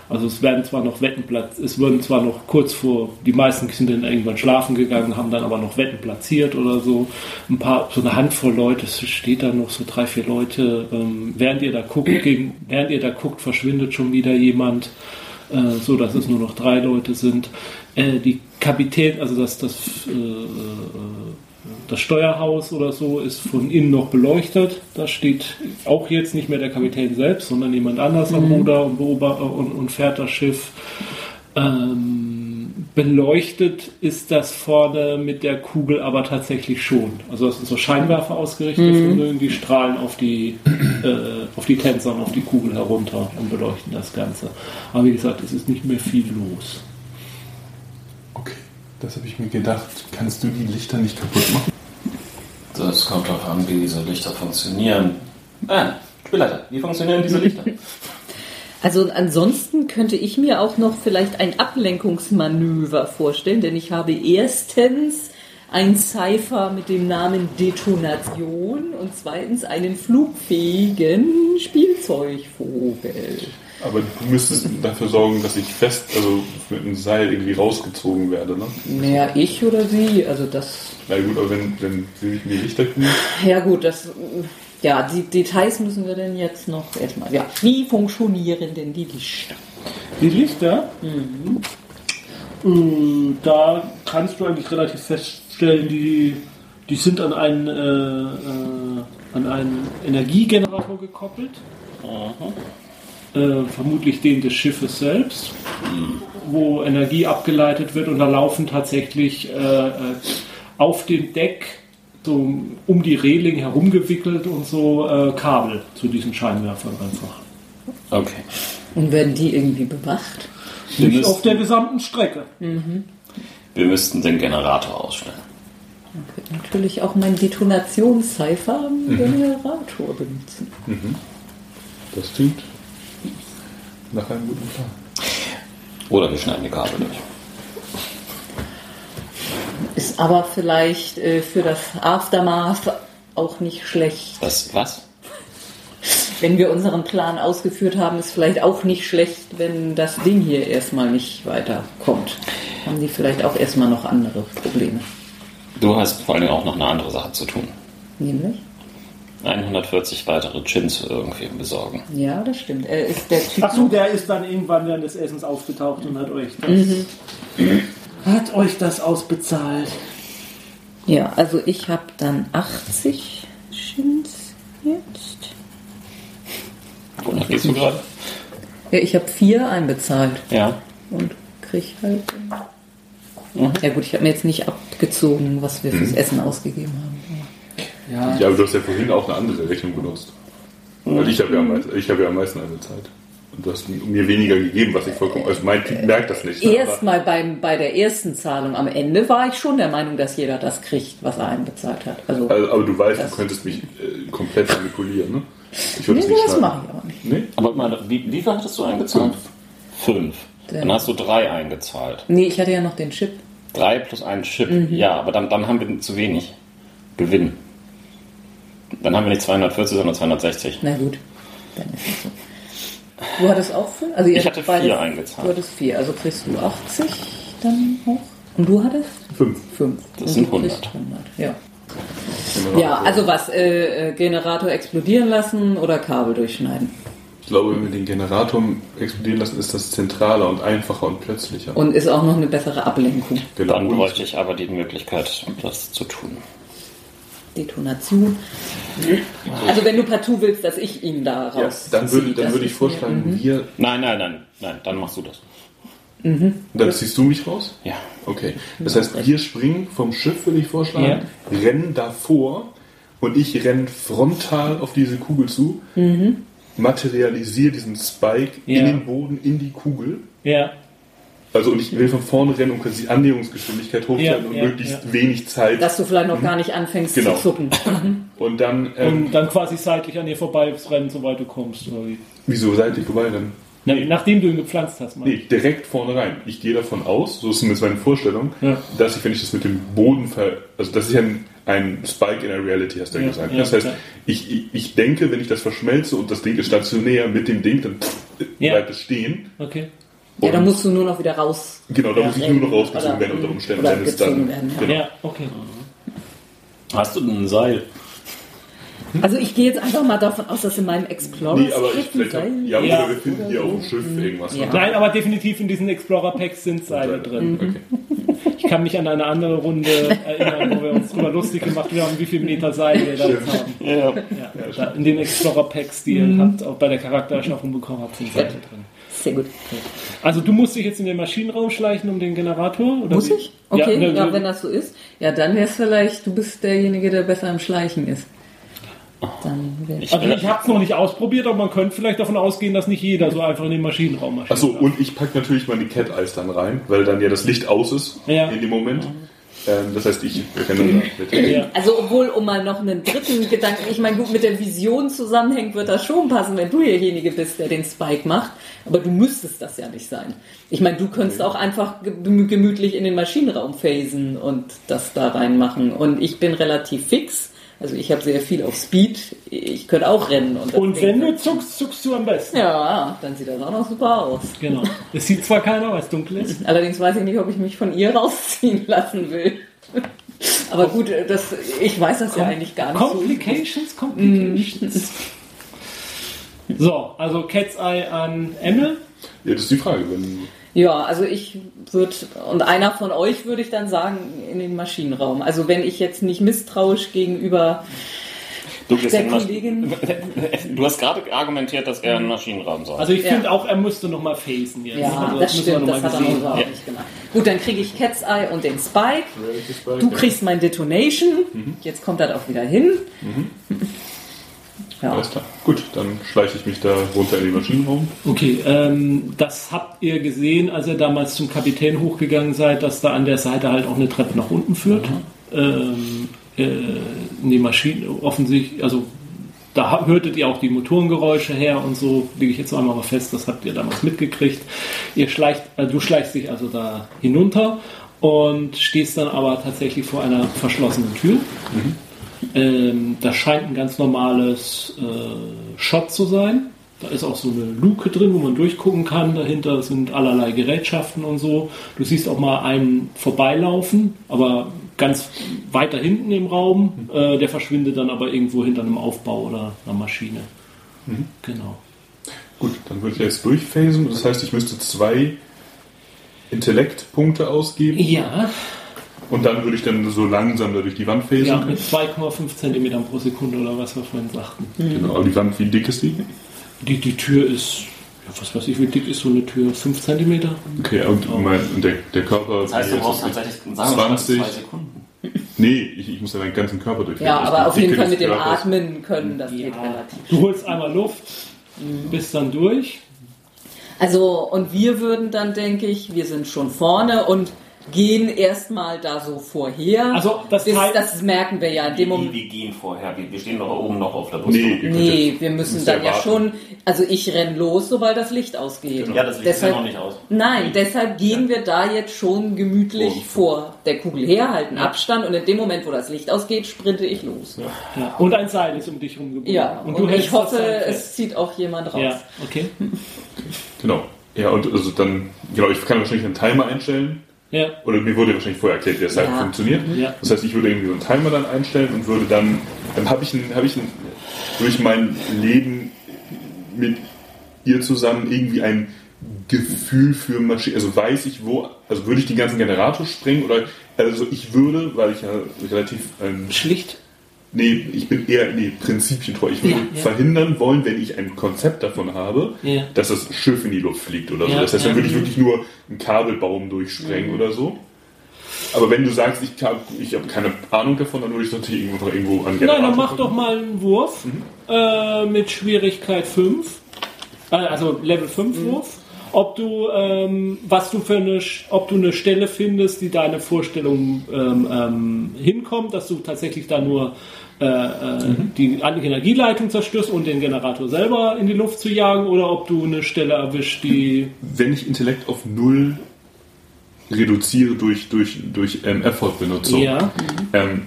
Also es werden zwar noch Wetten platz, es würden zwar noch kurz vor, die meisten sind dann irgendwann schlafen gegangen, haben dann aber noch Wetten platziert oder so. Ein paar, so eine Handvoll Leute, es steht da noch so drei, vier Leute. Ähm, während ihr da guckt, gegen, während ihr da guckt, verschwindet schon wieder jemand äh, so dass es nur noch drei Leute sind. Äh, die Kapitän, also das, das, äh, äh, das Steuerhaus oder so ist von innen noch beleuchtet. Da steht auch jetzt nicht mehr der Kapitän selbst, sondern jemand anders am Ruder und, und, und fährt das Schiff. Ähm, beleuchtet ist das vorne mit der Kugel aber tatsächlich schon. Also das sind so Scheinwerfer ausgerichtet und die strahlen auf die, äh, auf die Tänzer und auf die Kugel herunter und beleuchten das Ganze. Aber wie gesagt, es ist nicht mehr viel los. Das habe ich mir gedacht. Kannst du die Lichter nicht kaputt machen? Das kommt darauf an, wie diese Lichter funktionieren. Ah, Spielleiter, wie funktionieren diese Lichter? Also ansonsten könnte ich mir auch noch vielleicht ein Ablenkungsmanöver vorstellen, denn ich habe erstens ein Cypher mit dem Namen Detonation und zweitens einen flugfähigen Spielzeugvogel. Aber du müsstest dafür sorgen, dass ich fest, also mit einem Seil irgendwie rausgezogen werde, ne? Naja, ich oder sie, also das Na gut, aber wenn, wenn sie sich in die Lichter kriegen, Ja gut, das ja, die Details müssen wir denn jetzt noch erstmal. Ja, wie funktionieren denn die Lichter? Die Lichter, äh, da kannst du eigentlich relativ feststellen, die, die sind an einen, äh, äh, an einen Energiegenerator gekoppelt. Äh, vermutlich den des Schiffes selbst, wo Energie abgeleitet wird und da laufen tatsächlich äh, äh, auf dem Deck so um die Reling herumgewickelt und so äh, Kabel zu diesen Scheinwerfern einfach. Okay. Und werden die irgendwie bewacht? Wir Nicht auf der gesamten Strecke. wir müssten den Generator ausstellen. Ich könnte natürlich auch meinen Detonationscypher am Generator benutzen. das klingt nach einem guten Plan. Oder wir schneiden die Kabel durch. Ist aber vielleicht äh, für das Aftermath auch nicht schlecht. Das, was? Wenn wir unseren Plan ausgeführt haben, ist vielleicht auch nicht schlecht, wenn das Ding hier erstmal nicht weiterkommt. Haben die vielleicht auch erstmal noch andere Probleme. Du hast vor allen Dingen auch noch eine andere Sache zu tun. Nämlich? 140 weitere Chins irgendwie besorgen. Ja, das stimmt. Er ist der Typ. Ach so, der ist dann irgendwann während des Essens aufgetaucht und hat euch das, hat euch das ausbezahlt. Ja, also ich habe dann 80 Shins jetzt. Wonach gehst du gerade? Ja, ich habe vier einbezahlt Ja. und krieg halt. Ja gut, ich habe mir jetzt nicht abgezogen, was wir fürs Essen ausgegeben haben. Ja, Ja, aber du hast ja vorhin auch eine andere Rechnung benutzt. Weil ich habe ja, am meisten- ich habe ja am meisten einbezahlt. Und du hast mir weniger gegeben, was ich vollkommen. Also mein Typ merkt das nicht. ne? Erstmal beim, bei der ersten Zahlung am Ende war ich schon der Meinung, dass jeder das kriegt, was er einbezahlt hat. Also, Also, aber du weißt, du könntest mich äh, komplett manipulieren, ne? Ich nee, würde nee, nicht das mache ich aber nicht. Nee? Aber mal, wie, wie viel hattest du eingezahlt? Fünf. Dann hast du drei eingezahlt. Nee, ich hatte ja noch den Chip. Drei plus einen Chip. Mhm. Ja, aber dann, dann haben wir zu wenig. Gewinn. Dann haben wir nicht 240, sondern 260. Na gut, dann ist es so. Du hattest auch fünf? Also Ich hatte beide- vier eingezahlt. Du hattest vier, also kriegst du 80 dann auch. Und du hattest? Fünf. Fünf. Das Und sind du kriegst 100. 100. Ja. Ja, also was? Äh, äh, Generator explodieren lassen oder Kabel durchschneiden? Ich glaube, wenn wir den Generator explodieren lassen, ist das zentraler und einfacher und plötzlicher. Und ist auch noch eine bessere Ablenkung. Genau. Dann bräuchte ich aber die Möglichkeit, das zu tun. Detonation. Also wenn du partout willst, dass ich ihn da ja, raus. dann würde, dann würde ich vorschlagen, mir- wir. Nein, nein, nein, nein, dann machst du das. Dann ziehst du mich raus? Ja. Okay. Das heißt, wir springen vom Schiff, würde ich vorschlagen, rennen davor und ich renne frontal auf diese Kugel zu, materialisiere diesen Spike Ja. in den Boden, in die Kugel. Ja, Also und ich will von vorne rennen, um quasi die Annäherungsgeschwindigkeit hochzuhalten Ja, und ja, möglichst ja. wenig Zeit. Dass du vielleicht noch gar nicht anfängst Genau. zu zucken. und dann, ähm, und dann quasi seitlich an ihr vorbei rennen, soweit du kommst. Oder wie? wieso seitlich vorbei dann? Na, nachdem du ihn gepflanzt hast, Mann. Nee, direkt vorne rein. Ich gehe davon aus, so ist zumindest meine Vorstellung, Ja. dass ich, wenn ich das mit dem Boden ver... Also das ist ja ein, ein Spike in der Reality, hast du ja, Ja, gesagt. das heißt, ja. ich, ich, ich denke, wenn ich das verschmelze und das Ding ist stationär mit dem Ding, dann Ja. bleibt es stehen. Okay. Ja, dann musst du nur noch wieder raus. Genau, da Ja, muss ich nur noch rausgezogen werden unter Umständen, oder wenn es dann... werden, ja. genau. Ja, okay. Hast du denn ein Seil? Also ich gehe jetzt einfach mal davon aus, dass in meinem Explorer Nee, aber ich vielleicht hab, ja, Ja. oder wir finden hier auf dem Schiff irgendwas. Ja. ne? Nein, aber definitiv in diesen Explorer Packs sind Seile drin. Okay. Ich kann mich an eine andere Runde erinnern, wo wir uns drüber lustig gemacht haben, wie viel Meter Seil wir da jetzt haben. Ja. Ja, da, in den Explorer Packs, die ihr habt, auch bei der Charaktererschaffung bekommen habt, sind Seile drin. Sehr gut. Also du musst dich jetzt in den Maschinenraum schleichen um den Generator? Oder Muss wie? ich? Okay, ne, ja, ne, wenn das so ist. Ja, dann wäre es vielleicht, du bist derjenige, der besser im Schleichen ist. Dann Ich, Also ich habe es noch nicht ausprobiert, aber man könnte vielleicht davon ausgehen, dass nicht jeder so einfach in den Maschinenraum marschiert. Achso, und ich packe natürlich meine Cat Eyes dann rein, weil dann ja das Licht aus ist Ja. in dem Moment. Ähm, das heißt, ich mit. Ja. Also obwohl, um mal noch einen dritten Gedanken, ich meine, gut, mit der Vision zusammenhängt, wird das schon passen, wenn du derjenige bist, der den Spike macht. Aber du müsstest das ja nicht sein. Ich meine, du könntest auch einfach ge- gemütlich in den Maschinenraum phasen und das da reinmachen. Und ich bin relativ fix. Also ich habe sehr viel auf Speed. Ich könnte auch rennen. Und, Und wenn du zuckst, zuckst du am besten. Ja, dann sieht das auch noch super aus. Genau. Es sieht zwar keiner, weil es dunkel ist. Allerdings weiß ich nicht, ob ich mich von ihr rausziehen lassen will. Aber gut, das, ich weiß das ja eigentlich gar nicht so. Complications, Complications. So, also Cat's Eye an Emmel. Ja, das ist die Frage. Wenn, Ja, also ich würde, und einer von euch würde ich dann sagen, in den Maschinenraum. Also wenn ich jetzt nicht misstrauisch gegenüber du, der in den Kollegin. du hast gerade argumentiert, dass er ein Maschinenraum soll. Also ich Ja. finde auch, er müsste noch mal facen jetzt. Ja, also das wir stimmt, noch das hat er gesehen. überhaupt Ja. nicht gemacht. Gut, dann kriege ich Cat's Eye und den Spike. Du kriegst mein Detonation. Jetzt kommt das auch wieder hin. Ja. Alles klar. Gut, dann schleiche ich mich da runter in den Maschinenraum. Okay, ähm, das habt ihr gesehen, als ihr damals zum Kapitän hochgegangen seid, dass da an der Seite halt auch eine Treppe nach unten führt. Ähm, äh, in die Maschine offensichtlich, also da hörtet ihr auch die Motorengeräusche her und so, lege ich jetzt einmal mal fest, das habt ihr damals mitgekriegt. Ihr schleicht, äh, du schleichst dich also da hinunter und stehst dann aber tatsächlich vor einer verschlossenen Tür. Ähm, das scheint ein ganz normales äh, Shot zu sein. Da ist auch so eine Luke drin, wo man durchgucken kann. Dahinter sind allerlei Gerätschaften und so. Du siehst auch mal einen vorbeilaufen, aber ganz weiter hinten im Raum. Äh, der verschwindet dann aber irgendwo hinter einem Aufbau oder einer Maschine. Genau. Gut, dann würde ich jetzt durchphasen. Das heißt, ich müsste zwei Intellektpunkte ausgeben. Ja, Und dann würde ich dann so langsam da durch die Wand phasen ja können. mit 2,5 cm pro Sekunde oder was wir vorhin sagten. Genau, aber die Wand, wie dick ist die? Die, die Tür ist, ja, was weiß ich, wie dick ist so eine Tür? 5 cm? Okay, und, mein, und der, der Körper. das heißt, du brauchst tatsächlich sagen wir mal, 20. zwei Sekunden. Nee, ich, ich muss ja meinen ganzen Körper durchphasen. Ja, aber auf jeden Fall mit dem Körpers. Atmen können, das geht relativ. Du holst einmal Luft, bist dann durch. Also, und wir würden dann, denke ich, wir sind schon vorne und gehen erstmal da so vorher. Also, das heißt- das merken wir ja in dem Wie, Moment. wir gehen vorher. Wir, wir stehen doch oben noch auf der Nee, Brüstung. Nee, jetzt- wir müssen dann ja warten. schon, also ich renn los, sobald das Licht ausgeht. Ja, das Licht ist ja deshalb, noch nicht aus. Nein, deshalb gehen wir da jetzt schon gemütlich vor der Kugel her, halten Abstand und in dem Moment, wo das Licht ausgeht, sprinte ich los. Ja, Ja. Und ein Seil ist um dich rumgebunden. und, du hältst ich hoffe, es zieht auch jemand raus. Ja, okay. Genau. Ja, und also dann, genau, ich kann wahrscheinlich einen Timer einstellen. Ja. Oder mir wurde wahrscheinlich vorher erklärt, wie das halt Ja. funktioniert. Ja. Das heißt, ich würde irgendwie so einen Timer dann einstellen und würde dann, dann habe ich, ein, habe ich ein, durch mein Leben mit ihr zusammen irgendwie ein Gefühl für Maschinen, also weiß ich wo, also würde ich den ganzen Generator sprengen oder, also ich würde, weil ich ja relativ, ähm, Schlicht. Nee, ich bin eher, nee, prinzipientreu, ich würde Ja, ja. verhindern wollen, wenn ich ein Konzept davon habe, Ja. dass das Schiff in die Luft fliegt oder so. Das heißt, dann würde ich wirklich nur einen Kabelbaum durchsprengen oder so. Aber wenn du sagst, ich habe ich hab keine Ahnung davon, dann würde ich natürlich irgendwo, irgendwo an Nein, dann mach doch packen. mal einen Wurf äh, mit Schwierigkeit 5. Äh, also Level 5 Wurf. Ob du, ähm, was du für eine, ob du eine Stelle findest, die deine Vorstellung ähm, ähm, hinkommt, dass du tatsächlich da nur äh, äh, die Energieleitung zerstörst und den Generator selber in die Luft zu jagen, oder ob du eine Stelle erwischt, die Wenn ich Intellekt auf Null reduziere durch, durch, durch ähm, Effort-Benutzung, ja, ähm,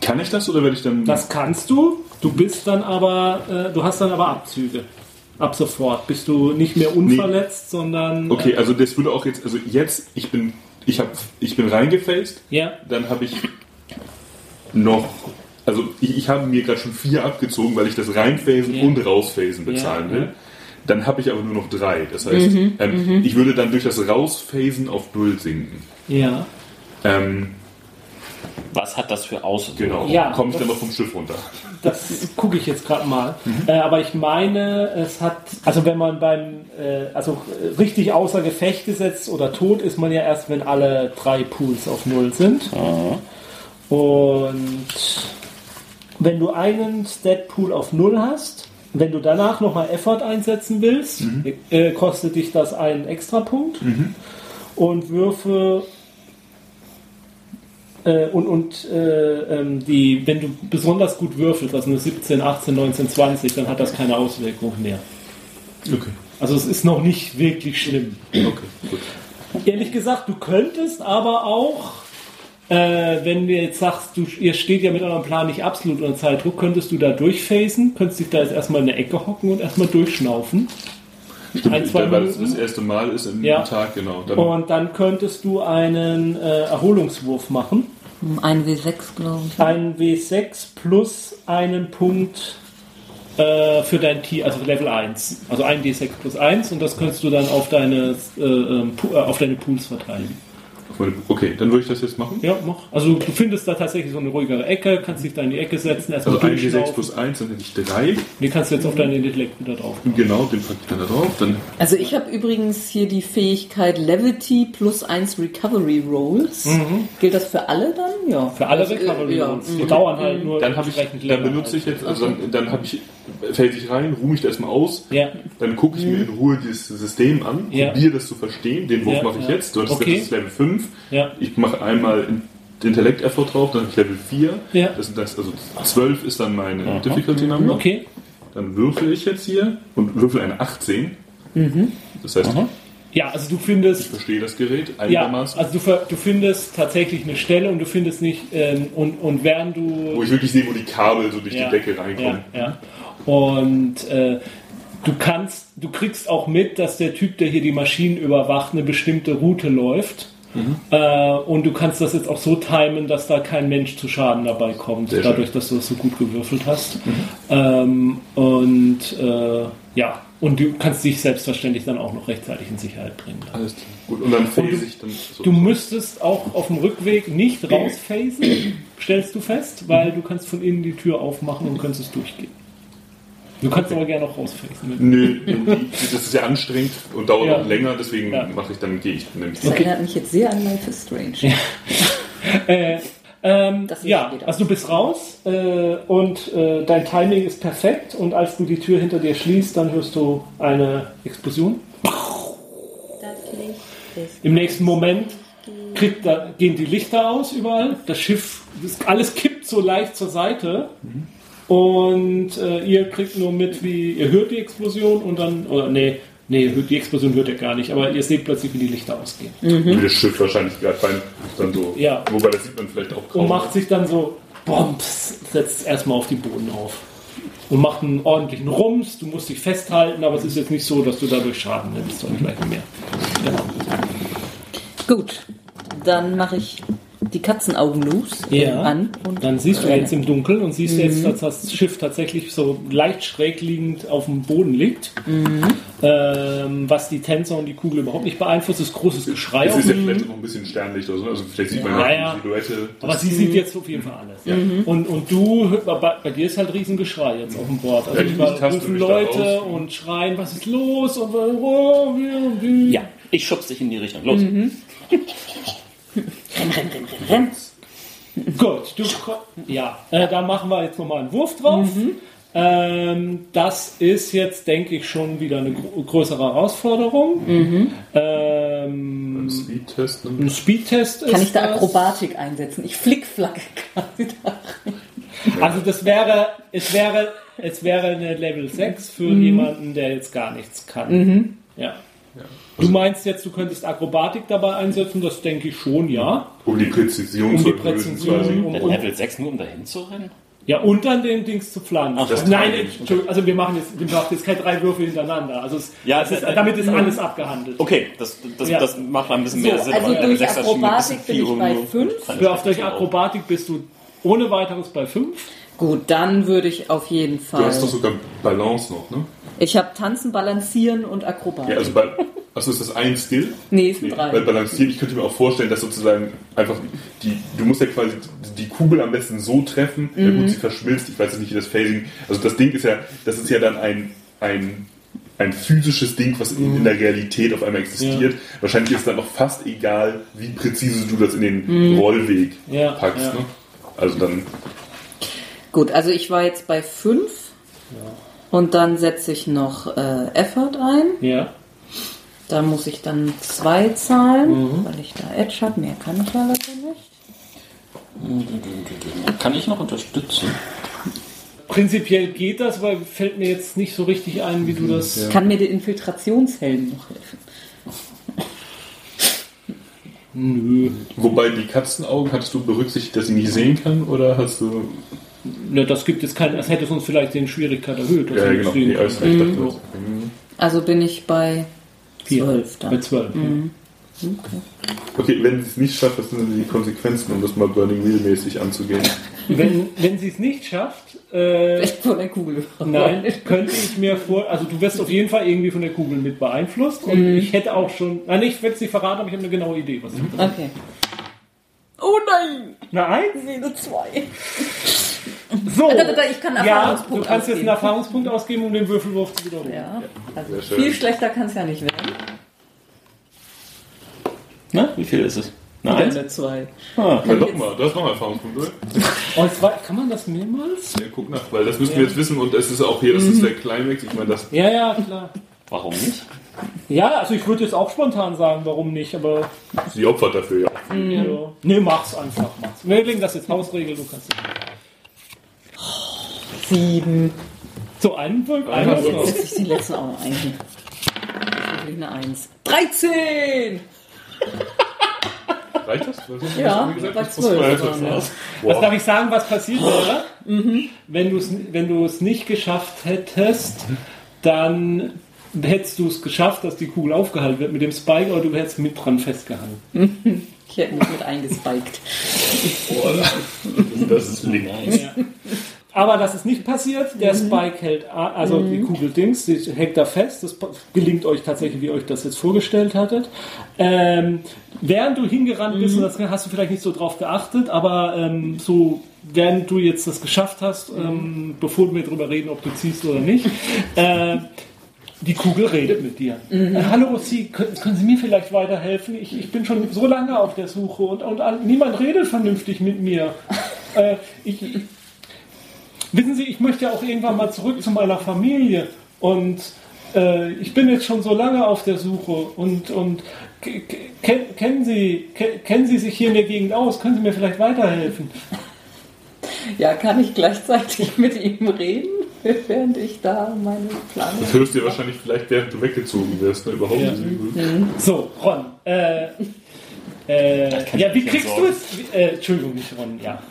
kann ich das oder werde ich dann... Das kannst du. Du bist dann aber, äh, du hast dann aber Abzüge. Ab sofort bist du nicht mehr unverletzt, sondern Okay, also das würde auch jetzt, also jetzt, ich bin, ich habe, ich bin reingefällt, äh, ja, dann habe ich noch, also ich, ich habe mir gerade schon vier abgezogen, weil ich das Reinphasen Ja. und Rausphasen bezahlen Ja, will. ja. Dann habe ich aber nur noch drei. Das heißt, ähm, ich würde dann durch das Rausphasen auf Null sinken. ja. Ähm, Was hat das für Auswirkungen? genau. Ja, Komme ich dann noch vom Schiff runter. Das gucke ich jetzt gerade mal. Äh, aber ich meine, es hat, also wenn man beim, äh, also richtig außer Gefecht gesetzt oder tot ist man ja erst, wenn alle drei Pools auf Null sind. Und wenn du einen Stat-Pool auf Null hast, wenn du danach nochmal Effort einsetzen willst, äh, kostet dich das einen Extrapunkt. Und Würfe äh, und, und äh, ähm, die, wenn du besonders gut würfelst, also eine 17, 18, 19, 20, dann hat das keine Auswirkung mehr. Okay. Also es ist noch nicht wirklich schlimm. Okay, gut. Ehrlich gesagt, du könntest aber auch, äh, wenn du jetzt sagst, du, ihr steht ja mit eurem Plan nicht absolut unter Zeitdruck, könntest du da durchphasen, könntest dich da jetzt erstmal in der Ecke hocken und erstmal durchschnaufen. Stimmt, Ein, zwei weil es Minuten. das erste Mal ist im Ja. Tag, genau. Dann, Und dann könntest du einen äh, Erholungswurf machen. Ein W6, glaube ich. Ein W6 plus einen Punkt äh, für dein T, also Level 1. Also ein D6 plus 1 und das könntest du dann auf deine, äh, ähm, äh, auf deine Pools verteilen. Okay, dann würde ich das jetzt machen. Ja, mach. Also du findest da tatsächlich so eine ruhigere Ecke, kannst dich da in die Ecke setzen, erstmal Also ein D6 durchschnaufen. plus 1, dann hätte ich 3. Die kannst du jetzt auf deinen Intellekt wieder drauf. Genau, den packe ich dann da drauf. Dann Also ich habe übrigens hier die Fähigkeit Levity plus 1 Recovery Rolls. Gilt das für alle dann? Ja. Für alle Also, äh, Recovery ja. Rolls. Die dauern halt nur Dann ich, dann benutze ich jetzt, also dann, dann habe ich, fällt ich rein, ruhe ich das erstmal aus, Ja. dann gucke ich mir in Ruhe dieses System an, Ja. probiere das zu verstehen, den Wurf Ja, mache ich ja. jetzt, du hast Okay. gesagt, das ist Level 5, Ja. ich mache einmal Intellekt-Effort drauf, dann habe ich Level 4, Ja. das sind das, also 12 ist dann meine Difficulty Number, Okay. dann würfel ich jetzt hier und würfel eine 18, das heißt, Ja, also du ich findest verstehe das Gerät Ja, einigermaßen, also du, du findest tatsächlich eine Stelle und du findest nicht, ähm, und, und während du. wo ich wirklich sehe, wo die Kabel so durch ja, die Decke reinkommen. Ja, ja. Und äh, du kannst, du kriegst auch mit, dass der Typ, der hier die Maschinen überwacht, eine bestimmte Route läuft. Mhm. Äh, und du kannst das jetzt auch so timen, dass da kein Mensch zu Schaden dabei kommt, Sehr dadurch, dass du das so gut gewürfelt hast. Mhm. Ähm, und äh, ja, und du kannst dich selbstverständlich dann auch noch rechtzeitig in Sicherheit bringen. Alles klar. Gut, und dann phase du- ich dann. so- Du müsstest auch auf dem Rückweg nicht rausphasen, stellst du fest, weil du kannst von innen die Tür aufmachen und kannst es durchgehen. Du kannst aber gerne auch rausphasen. Nö, irgendwie, das ist ja anstrengend und dauert Ja. auch länger, deswegen Ja. mache ich dann, gehe ich nämlich. Das erinnert mich jetzt sehr an Life is Strange. Äh, ähm, Das ist ja, also du bist raus äh, und äh, dein Timing ist perfekt und als du die Tür hinter dir schließt, dann hörst du eine Explosion. Im nächsten Moment kriegt, da, gehen die Lichter aus überall. Das Schiff, das, alles kippt so leicht zur Seite. Und äh, ihr kriegt nur mit, wie ihr hört die Explosion und dann, oder nee, nee, hört- die Explosion hört ihr gar nicht, aber ihr seht plötzlich, wie die Lichter ausgehen. Wie das Schiff wahrscheinlich gerade beim dann so. Ja. Wobei das sieht man vielleicht auch kaum. Und macht sich dann so, Bombs, setzt erstmal auf die Boden auf. Und macht einen ordentlichen Rums, du musst dich festhalten, aber es ist jetzt nicht so, dass du dadurch Schaden nimmst, sondern gleich mehr. Genau. Gut. dann mache ich die Katzenaugen los Ja. an und Dann siehst du jetzt im Dunkeln und siehst jetzt, dass das Schiff tatsächlich so leicht schräg liegend auf dem Boden liegt. Ähm, was die Tänzer und die Kugel überhaupt nicht beeinflusst, ist großes Geschrei. Es ist ja vielleicht noch ein bisschen Sternlicht oder so. Also vielleicht sieht man Ja, ja, die Silhouette. Aber sie sieht jetzt auf jeden Fall alles. Ja. Und, und du, bei, bei dir ist halt Riesengeschrei jetzt auf dem Bord. Also Ja, rufen Leute und schreien, was ist los? Und oh, wie, wie. Ja, ich schubs dich in die Richtung. Los. Gut, du, ja, äh, da machen wir jetzt nochmal einen Wurf drauf. Ähm, das ist jetzt, denke ich, schon wieder eine größere Herausforderung. Ähm, Speedtest. Ne? ein Speedtest ist Kann ich da das. Akrobatik einsetzen? Ich flickflacke quasi da. Also das wäre, es wäre, es wäre eine Level 6 für jemanden, der jetzt gar nichts kann. Ja. Du meinst jetzt, du könntest Akrobatik dabei einsetzen? Das denke ich schon, ja. Um die Präzision Um zu die erhöhen Präzision. quasi. Um, um, Level 6 nur um dahin zu rennen? ja, und dann den Dings zu pflanzen. Ach, das Nein. Entschuldigung, also wir machen jetzt, wir machen jetzt keine drei Würfe hintereinander. Also es, Ja, es ist, damit ist alles abgehandelt. Okay, das, das, Ja. das macht mal ein bisschen So, mehr Sinn. also durch 6 hat schon ein bisschen Akrobatik bin ich bei nur fünf. kleine Für auf durch Akrobatik bist du ohne weiteres bei 5. Gut, dann würde ich auf jeden Du hast doch Fall. sogar Balance noch, ne? Ich habe Tanzen, Balancieren und Akrobatik. Ja, also bei, also ist das ein Skill? nee, es sind Nee, drei. Bei Balancieren, ich könnte mir auch vorstellen, dass sozusagen einfach die, du musst ja quasi die Kugel am besten so treffen, ja Mhm. gut, sie verschmilzt, ich weiß jetzt nicht, wie das Phasing, also das Ding ist ja, das ist ja dann ein, ein, ein physisches Ding, was in, in der Realität auf einmal existiert. Wahrscheinlich ist es dann auch fast egal, wie präzise du das in den Rollweg Ja, packst, ja. ne? Also dann, Gut, also ich war jetzt bei fünf. Und dann setze ich noch äh, Effort ein. Ja. Da muss ich dann zwei zahlen, Mhm. weil ich da Edge habe. Mehr kann ich ja leider nicht. Kann ich noch unterstützen? Prinzipiell geht das, aber fällt mir jetzt nicht so richtig ein, wie du das. Kann mir der Infiltrationshelm noch helfen? Nö. wobei die Katzenaugen, hattest du berücksichtigt, dass sie nicht sehen kann, oder hast du, Ne, das gibt jetzt kein, das hätte uns vielleicht den Schwierigkeit erhöht. dass ja, genau, nicht sehen nee, ich. Mhm. Also bin ich bei Vier. zwölf Bei dann. 12. Okay, wenn sie es nicht schafft, was sind denn die Konsequenzen, um das mal Burning Wheel mäßig anzugehen? Wenn, wenn sie es nicht schafft, äh, Echt von der Kugel. nein, könnte ich mir vor, also du wirst auf jeden Fall irgendwie von der Kugel mit beeinflusst und ich hätte auch schon, nein, ich werde es nicht verraten, aber ich habe eine genaue Idee, was ich Okay. Oh nein! Nein? Ich sehe nur zwei. So. Da, da, da, ich kann einen Ja, Erfahrungspunkt du kannst jetzt einen ausgeben. Erfahrungspunkt ausgeben, um den Würfelwurf zu wiederholen. Ja, also Sehr schön. viel schlechter kann es ja nicht werden. Na, wie viel ist es? Eine Eins? eine zwei. Ah, Ja, doch mal, du hast noch mal Erfahrungspunkte, oder? Oh, war, kann man das mehrmals? Ja, guck nach, weil das müssen wir jetzt wissen und es ist auch hier, das ist der Climax, ich meine, das Ja, ja, klar. warum nicht? Ja, also ich würde jetzt auch spontan sagen, warum nicht, aber sie opfert dafür, ja. ja. nee, mach's einfach, mach's. Wir legen das jetzt Hausregel, du kannst. Sieben. So, einen Wurf, einen Jetzt Wurf. setze ich die letzten auch noch ein. Wirklich eine Eins. 13! Reicht das? Ja, wie gesagt? bei Das waren sein. wir. Was Wow. darf ich sagen, was passiert wäre? Wenn du es wenn du es nicht geschafft hättest, dann hättest du es geschafft, dass die Kugel aufgehalten wird mit dem Spike, aber du hättest mit dran festgehangen. Ich hätte mich mit eingespiked. Das ist. Nice. Aber das ist nicht passiert. Der Spike hält, also die Kugel Dings, die hängt da fest. Das gelingt euch tatsächlich, wie ihr euch das jetzt vorgestellt hattet. Ähm, während du hingerannt bist, und das hast du vielleicht nicht so drauf geachtet, aber ähm, so während du jetzt das geschafft hast, ähm, bevor wir darüber reden, ob du ziehst oder nicht, äh, die Kugel redet mit dir. Äh, Hallo, Sie, können, können Sie mir vielleicht weiterhelfen? Ich, ich bin schon so lange auf der Suche und, und an- niemand redet vernünftig mit mir. Äh, ich, Wissen Sie, ich möchte ja auch irgendwann mal zurück zu meiner Familie und äh, ich bin jetzt schon so lange auf der Suche und, und ke- ke- ken- kennen, Sie, ke- kennen Sie sich hier in der Gegend aus? Können Sie mir vielleicht weiterhelfen? Ja, kann ich gleichzeitig mit ihm reden, während ich da meine Planung. Das hörst du dir wahrscheinlich vielleicht, während du weggezogen wirst, ne? Überhaupt Ja. nicht. So, Ron. Äh, äh, ja, wie kriegst du es? Wie, äh, Entschuldigung, nicht Ron, ja.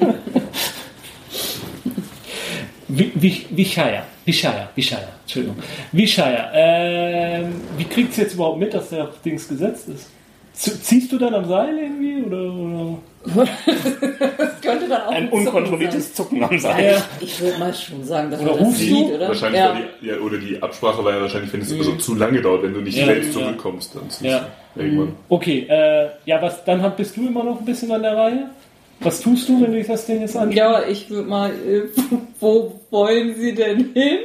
Wie, wie, wie Shire, wie Shire, wie Entschuldigung. Ähm, wie kriegt es jetzt überhaupt mit, dass der Dings gesetzt ist? Ziehst du dann am Seil irgendwie? Oder, oder? Das könnte dann auch Ein Zucken unkontrolliertes Zucken am sein. Seil. Ja, ich würde mal schon sagen, dass Oder man das rufst sieht, du? oder? Wahrscheinlich ja. war die, ja, oder die Absprache war ja wahrscheinlich, wenn es also zu lange dauert, wenn du nicht Ja, selbst ja. zurückkommst, dann ziehst Ja. du irgendwann. Okay, äh, ja, was, dann bist du immer noch ein bisschen an der Reihe. Was tust du, wenn du dich das Ding jetzt anschaust? ja, ich würde mal, äh, wo wollen Sie denn hin?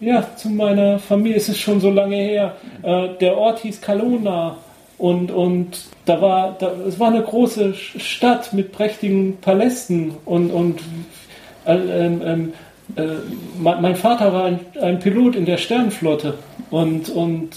Ja, zu meiner Familie ist es schon so lange her. Äh, der Ort hieß Kalona und, und da war, da, es war eine große Stadt mit prächtigen Palästen und, und äh, ähm, ähm, äh, mein, mein Vater war ein, ein Pilot in der Sternenflotte und, und,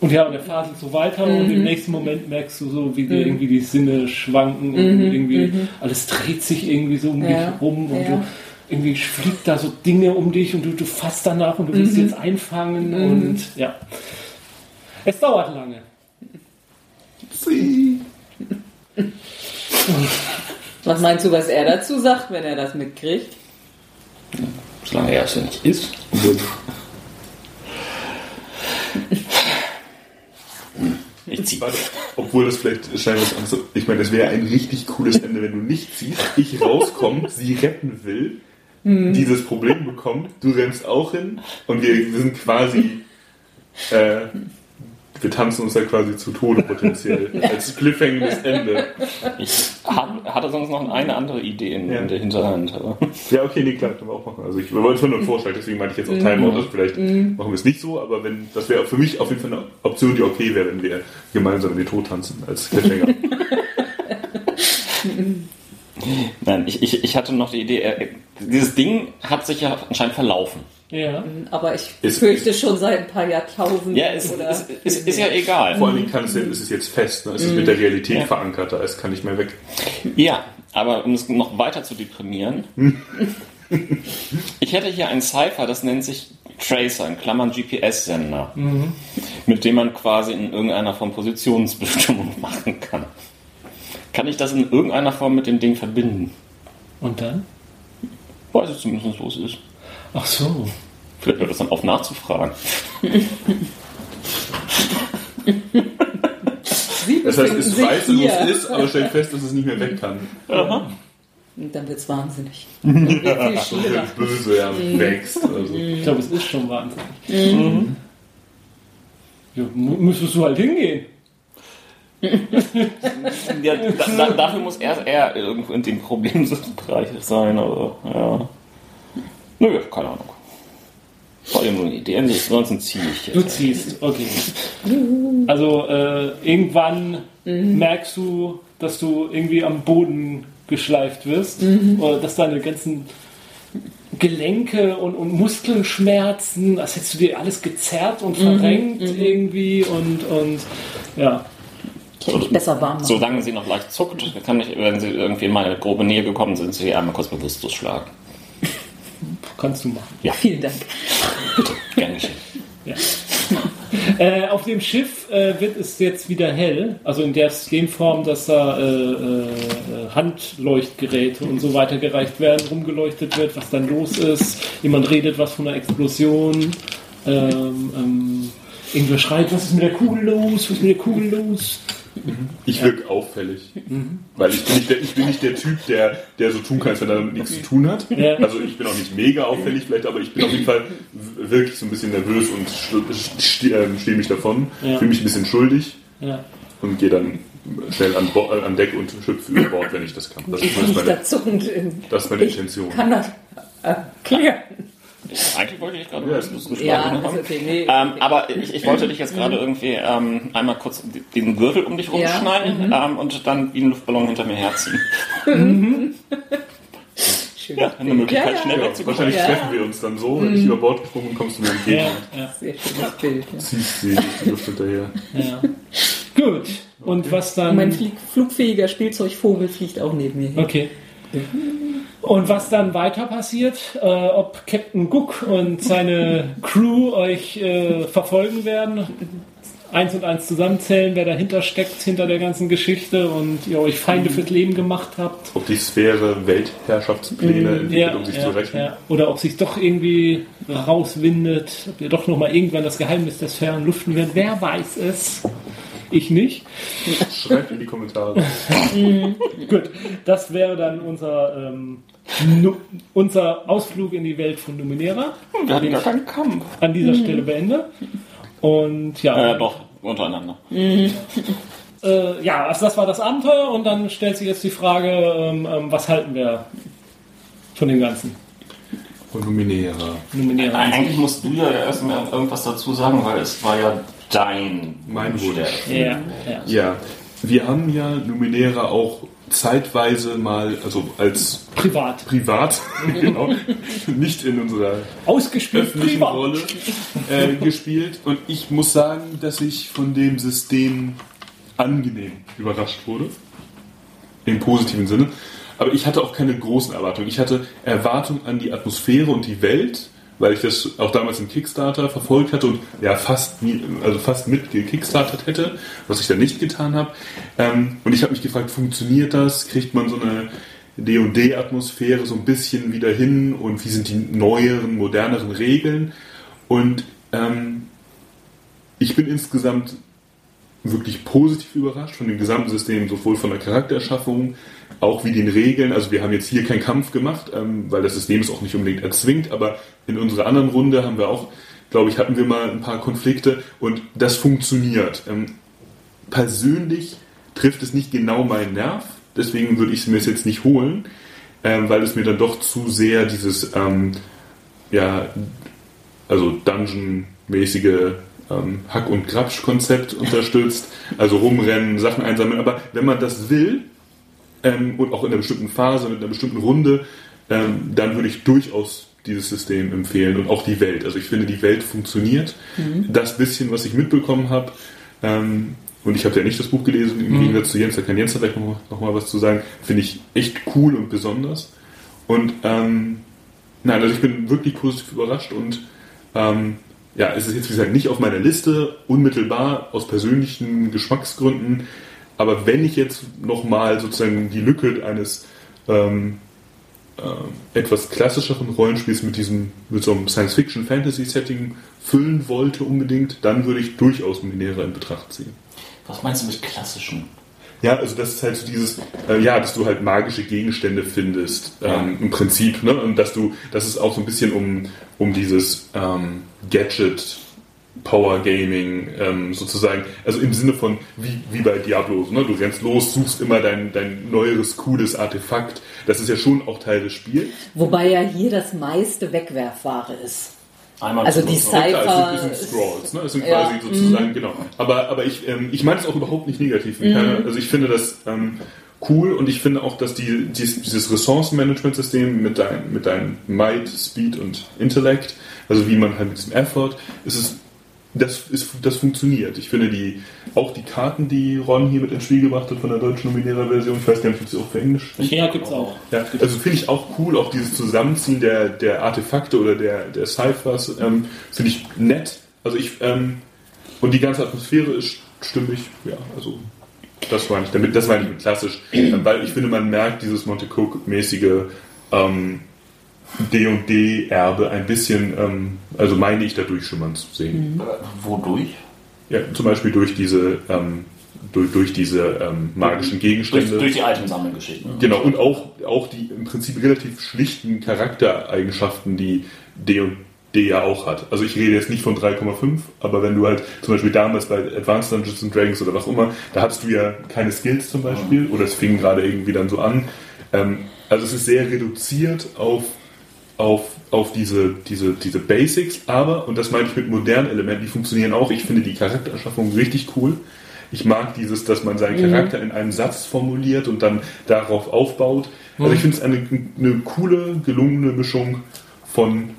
und ja, und er faselt so weiter und im nächsten Moment merkst du so, wie dir irgendwie die Sinne schwanken und irgendwie alles dreht sich irgendwie so um Ja, dich rum und ja. du irgendwie fliegt da so Dinge um dich und du, du fasst danach und du willst sie jetzt einfangen und ja. Es dauert lange. Sie. Was meinst du, was er dazu sagt, wenn er das mitkriegt? Solange er es ja nicht ist. Ich zieh. Warte, obwohl das vielleicht scheinbar so, ich meine, das wäre ein richtig cooles Ende, wenn du nicht ziehst, ich rauskomme, sie retten will, dieses Problem bekommt, du rennst auch hin und wir, wir sind quasi, äh, wir tanzen uns da quasi zu Tode potenziell, als cliffhangendes Ende. Ich hab, hatte sonst noch eine andere Idee in, Ja. in der Hinterhand. Aber Ja, okay, nee, klar, können wir auch machen. Also ich wollte es nur einen Vorschlag, deswegen meinte ich jetzt auch Timeout, also vielleicht machen wir es nicht so, aber wenn, das wäre für mich auf jeden Fall eine Option, die okay wäre, wenn wir gemeinsam in den Tod tanzen, als Cliffhanger. nein, ich, ich, ich hatte noch die Idee, er, dieses Ding hat sich ja anscheinend verlaufen. Ja. Aber ich Ist- fürchte schon seit ein paar Jahrtausenden. Ja, ist, oder ist, ist, ist ja egal. Vor allen Dingen kann es, ja- ist es jetzt fest, ne? es ist mit der Realität Ja. verankert, da ist kann nicht mehr weg. Ja, aber um es noch weiter zu deprimieren, ich hätte hier ein Cypher, das nennt sich Tracer, in Klammern GPS-Sender, mit dem man quasi in irgendeiner Form Positionsbestimmung machen kann. Kann ich das in irgendeiner Form mit dem Ding verbinden? Und dann? Weiß ich zumindest, wo es ist. Ach so. Vielleicht wird das dann auf nachzufragen. Sie Das heißt, es weiß, wo es ist, aber stellt fest, dass es nicht mehr weg kann. Und dann wird's wahnsinnig. Dann wird's viel. Böse, ja, wächst. Also. Ich glaube, es ist schon wahnsinnig. Ja, mu- müsstest du halt hingehen. Ja, da, da, dafür muss er, er irgendwo in dem Problembereich sein, aber ja. Nö, keine Ahnung. War eben nur eine Idee. Ansonsten ziehe ich Du jetzt. ziehst, okay. Also äh, irgendwann merkst du, dass du irgendwie am Boden geschleift wirst, oder dass deine ganzen Gelenke und, und Muskeln schmerzen, als hättest du dir alles gezerrt und verrenkt irgendwie und, und ja. Ich hätte mich besser warm machen. Solange sie noch leicht zuckt, kann ich, wenn sie irgendwie in meine grobe Nähe gekommen sind, sie einmal kurz bewusstlos schlagen. Kannst du machen. Vielen Dank. Gern geschehen. Äh, auf dem Schiff äh, wird es jetzt wieder hell, also in der Form, dass da äh, äh, Handleuchtgeräte und so weitergereicht werden, rumgeleuchtet wird, was dann los ist. Jemand redet was von einer Explosion. Ähm, ähm, irgendwer schreit, was ist mit der Kugel los? Was ist mit der Kugel los? Ich wirke auffällig. Weil ich bin, nicht der, ich bin nicht der Typ, der, der so tun kann, als wenn er damit nichts zu tun hat. Ja. Also ich bin auch nicht mega auffällig vielleicht, aber ich bin auf jeden Fall wirklich so ein bisschen nervös und stehe ähm, steh mich davon, Ja. fühle mich ein bisschen schuldig Ja. und gehe dann schnell an, Bo äh, an Deck und hüpfe über Bord, wenn ich das kann. Das ist, meine, in. das ist meine Intention. kann das erklären. Eigentlich wollte ich gerade Ja, geschlagen Ja, ist okay. Nee, Ähm, aber ich, ich wollte dich jetzt gerade irgendwie ähm, einmal kurz den Gürtel um dich Ja, rumschnallen ähm, und dann wie einen Luftballon hinter mir herziehen. schön. Ja, eine Möglichkeit, Ja, schnell Ja, wegzukommen. wahrscheinlich Ja. treffen wir uns dann so, wenn ich über Bord gesprungen bin, kommst du mir entgegen Ja, ja, Sehr schönes Bild. Ja. und ziehst sie die Luft hinterher. ja. Gut. Und was dann. Mein Flieg flugfähiger Spielzeugvogel fliegt auch neben mir her. Okay. Und was dann weiter passiert, äh, ob Captain Cook und seine Crew euch äh, verfolgen werden, eins und eins zusammenzählen, wer dahinter steckt, hinter der ganzen Geschichte und ihr euch Feinde fürs Leben gemacht habt. Ob die Sphäre Weltherrschaftspläne entwickelt, um sich zu rächen. ja. Oder ob sich doch irgendwie rauswindet, ob ihr doch nochmal irgendwann das Geheimnis der Sphären luften werdet. Wer weiß es. Ich nicht. Schreibt in die Kommentare. Gut, das wäre dann unser, ähm, Nu- unser Ausflug in die Welt von Numenera. Wir hatten gar keinen Kampf. An dieser Stelle beende. Und ja, Äh, doch, untereinander. äh, ja, also das war das Abenteuer und dann stellt sich jetzt die Frage, ähm, ähm, was halten wir von dem Ganzen? Und Numenera. Numenera. Eigentlich musst du ja erstmal irgendwas dazu sagen, weil es war ja dein Mein Wunsch. Ja, ja. Ja, wir haben ja Numenera auch zeitweise mal, also als Privat. privat, genau, nicht in unserer Ausgespielt öffentlichen privat. Rolle äh, gespielt. Und ich muss sagen, dass ich von dem System angenehm überrascht wurde. Im positiven Sinne. Aber ich hatte auch keine großen Erwartungen. Ich hatte Erwartungen an die Atmosphäre und die Welt, weil ich das auch damals im Kickstarter verfolgt hatte und ja fast, nie, also fast mit hätte, was ich dann nicht getan habe. Ähm, und ich habe mich gefragt, funktioniert das? Kriegt man so eine D&D-Atmosphäre so ein bisschen wieder hin und wie sind die neueren, moderneren Regeln? Und ähm, ich bin insgesamt wirklich positiv überrascht von dem gesamten System, sowohl von der Charaktererschaffung, auch wie den Regeln. Also wir haben jetzt hier keinen Kampf gemacht, ähm, weil das System es auch nicht unbedingt erzwingt, aber in unserer anderen Runde haben wir auch, glaube ich, hatten wir mal ein paar Konflikte und das funktioniert. Ähm, persönlich trifft es nicht genau meinen Nerv, deswegen würde ich es mir jetzt nicht holen, ähm, weil es mir dann doch zu sehr dieses, ähm, ja, also Dungeon-mäßige ähm, Hack- und Grabsch-Konzept unterstützt, also rumrennen, Sachen einsammeln. Aber wenn man das will ähm, und auch in einer bestimmten Phase, mit einer bestimmten Runde, ähm, dann würde ich durchaus dieses System empfehlen und auch die Welt. Also ich finde, die Welt funktioniert. Das bisschen, was ich mitbekommen habe, ähm, und ich habe ja nicht das Buch gelesen, im Gegensatz zu Jens, da kann Jens da vielleicht noch, noch mal was zu sagen, finde ich echt cool und besonders. Und ähm, nein, also ich bin wirklich positiv überrascht und ähm, ja, es ist jetzt wie gesagt nicht auf meiner Liste, unmittelbar aus persönlichen Geschmacksgründen, aber wenn ich jetzt nochmal sozusagen die Lücke eines ähm, äh, etwas klassischeren Rollenspiels mit diesem mit so einem Science-Fiction-Fantasy-Setting füllen wollte unbedingt, dann würde ich durchaus Minera in Betracht ziehen. Was meinst du mit klassischen? Ja, also das ist halt so dieses, äh, ja, dass du halt magische Gegenstände findest, ähm, im Prinzip, ne? Und dass du, dass es auch so ein bisschen um, um dieses ähm, Gadget Power Gaming ähm, sozusagen, also im Sinne von wie, wie bei Diablo, ne? du rennst los, suchst immer dein, dein neueres, cooles Artefakt. Das ist ja schon auch Teil des Spiels. Wobei ja hier das meiste Wegwerfware ist. Einmal Also die. Cypher- Klar, es sind, es sind Scrolls, ne? Es sind Ja, quasi sozusagen, genau. Aber, aber ich, ähm, ich meine es auch überhaupt nicht negativ. Keine, also ich finde das ähm, cool und ich finde auch, dass die, dies, dieses Ressourcenmanagement-System mit, dein, mit deinem Might, Speed und Intellect, also wie man halt mit diesem Effort, es ist das, ist, das funktioniert. Ich finde die, auch die Karten, die Ron hier mit ins Spiel gebracht hat von der deutschen nominärer Version, ich weiß gar nicht, ob sie auch für Englisch Ja, gibt's auch. ja, also finde ich auch cool, auch dieses Zusammenziehen der, der Artefakte oder der, der Cyphers, ähm, finde ich nett. Also ich, ähm, und die ganze Atmosphäre ist stimmig, ja, also das meine ich damit, das ich mit klassisch, weil ich finde, man merkt dieses Monte Cook-mäßige ähm, D&D-Erbe ein bisschen, ähm, also meine ich dadurch schon mal zu sehen. Wodurch? Ja, zum Beispiel durch diese, ähm, durch, durch diese ähm, magischen Gegenstände. Durch, durch die Itemsammelgeschichten. Genau, und auch, auch die im Prinzip relativ schlichten Charaktereigenschaften, die D&D ja auch hat. Also ich rede jetzt nicht von 3,5, aber wenn du halt zum Beispiel damals bei Advanced Dungeons and Dragons oder was auch immer, da hattest du ja keine Skills zum Beispiel, oder es fing gerade irgendwie dann so an. Ähm, also es ist sehr reduziert auf, auf, auf diese, diese, diese Basics, aber, und das meine ich mit modernen Elementen, die funktionieren auch, ich finde die Charaktererschaffung richtig cool. Ich mag dieses, dass man seinen Charakter in einem Satz formuliert und dann darauf aufbaut. Also ich finde es eine, eine coole, gelungene Mischung von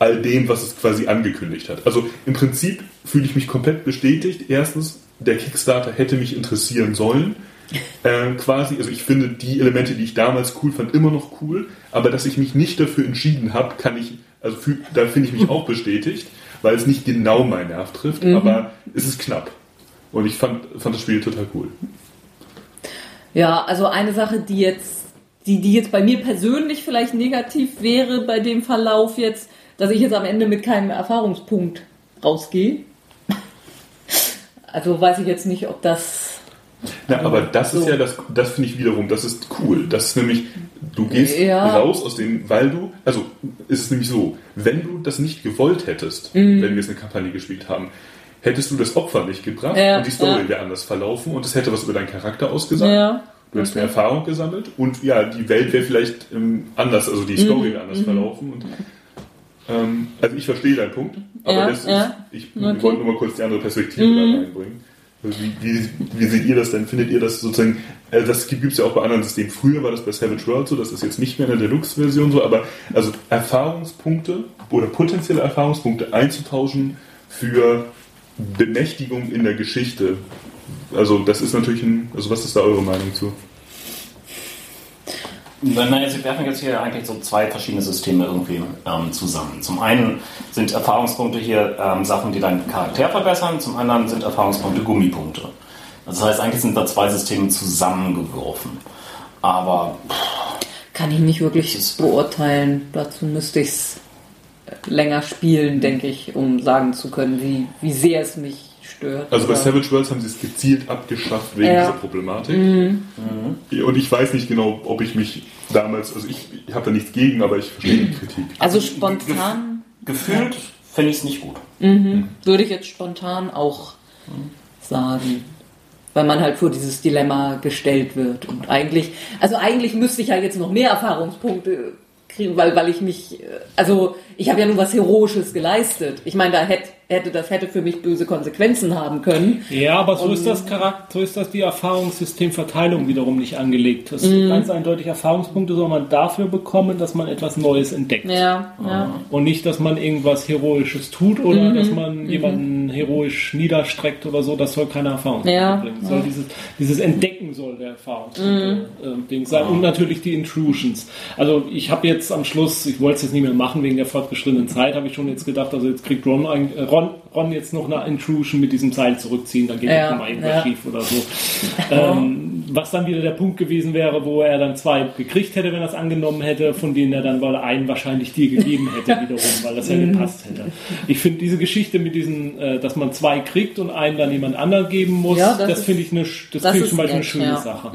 all dem, was es quasi angekündigt hat. Also im Prinzip fühle ich mich komplett bestätigt. Erstens, der Kickstarter hätte mich interessieren sollen. Äh, quasi, also ich finde die Elemente, die ich damals cool fand, immer noch cool, aber dass ich mich nicht dafür entschieden habe, kann ich, also fühl, da finde ich mich auch bestätigt, weil es nicht genau meinen Nerv trifft, aber es ist knapp. Und ich fand, fand das Spiel total cool. Ja, also eine Sache, die jetzt, die, die jetzt bei mir persönlich vielleicht negativ wäre bei dem Verlauf jetzt, dass ich jetzt am Ende mit keinem Erfahrungspunkt rausgehe. Also weiß ich jetzt nicht, ob das. Na, aber das ist So. ja das, das finde ich wiederum, das ist cool. Das ist nämlich, du gehst Ja. raus aus dem, weil du, also ist es nämlich so, wenn du das nicht gewollt hättest, Mhm. wenn wir es eine Kampagne gespielt haben, hättest du das Opfer nicht gebracht Ja, und die Story ja. wäre anders verlaufen und es hätte was über deinen Charakter ausgesagt. Ja. Du hättest mehr Erfahrung gesammelt und ja, die Welt wäre vielleicht ähm, anders, also Mhm. die Story wäre anders verlaufen. Und, ähm, also ich verstehe deinen Punkt, aber Ja, das ist, ja. ich Okay. Mhm. wollte nur mal kurz die andere Perspektive da reinbringen. Also wie, wie, wie seht ihr das denn? Findet ihr das sozusagen, äh, das gibt es ja auch bei anderen Systemen. Früher war das bei Savage World so, das ist jetzt nicht mehr in der Deluxe-Version so, aber also Erfahrungspunkte oder potenzielle Erfahrungspunkte einzutauschen für Bemächtigung in der Geschichte. Also das ist natürlich ein, also was ist da eure Meinung zu? Naja, Sie werfen jetzt hier eigentlich so zwei verschiedene Systeme irgendwie ähm, zusammen. Zum einen sind Erfahrungspunkte hier ähm, Sachen, die deinen Charakter verbessern, zum anderen sind Erfahrungspunkte Gummipunkte. Das heißt, eigentlich sind da zwei Systeme zusammengeworfen. Aber Kann ich nicht wirklich beurteilen. Dazu müsste ich es länger spielen, denke ich, um sagen zu können, wie, wie sehr es mich stört. Also bei Savage Worlds haben sie es gezielt abgeschafft wegen Ja. dieser Problematik. Und ich weiß nicht genau, ob ich mich damals, also ich, ich habe da nichts gegen, aber ich verstehe die Kritik. Also spontan gefühlt finde ich es nicht gut. würde ich jetzt spontan auch sagen. Weil man halt vor dieses Dilemma gestellt wird. Und eigentlich, also eigentlich müsste ich ja jetzt noch mehr Erfahrungspunkte kriegen, weil, weil ich mich, äh, also ich habe ja nun was Heroisches geleistet. Ich meine, da hätte, hätte das hätte für mich böse Konsequenzen haben können. Ja, aber so ist das Charakter, so ist das die Erfahrungssystemverteilung wiederum nicht angelegt. Das Mhm. sind ganz eindeutig Erfahrungspunkte soll man dafür bekommen, dass man etwas Neues entdeckt. Ja, ja. Und nicht, dass man irgendwas Heroisches tut oder Mhm. dass man jemanden heroisch niederstreckt oder so. Das soll keine Erfahrung Ja, bringen. Soll dieses, dieses Entdecken soll der Erfahrungspunkte äh, Ding sein. Und natürlich die Intrusions. Also ich habe jetzt am Schluss, ich wollte es jetzt nicht mehr machen wegen der fortgeschrittenen Zeit, habe ich schon jetzt gedacht, also jetzt kriegt Ron, ein, äh, Ron, Ron jetzt noch eine Intrusion mit diesem Seil zurückziehen, dann geht Ja, ja, mal irgendwas ja. schief oder so. ähm, was dann wieder der Punkt gewesen wäre, wo er dann zwei gekriegt hätte, wenn er es angenommen hätte, von denen er dann weil einen wahrscheinlich dir gegeben hätte wiederum, weil das ja Mhm. gepasst hätte. Ich finde diese Geschichte mit diesen, äh, dass man zwei kriegt und einen dann jemand anderen geben muss, Ja, das das, finde ich eine, das das ich zum Beispiel eine nett, schöne ja. Sache.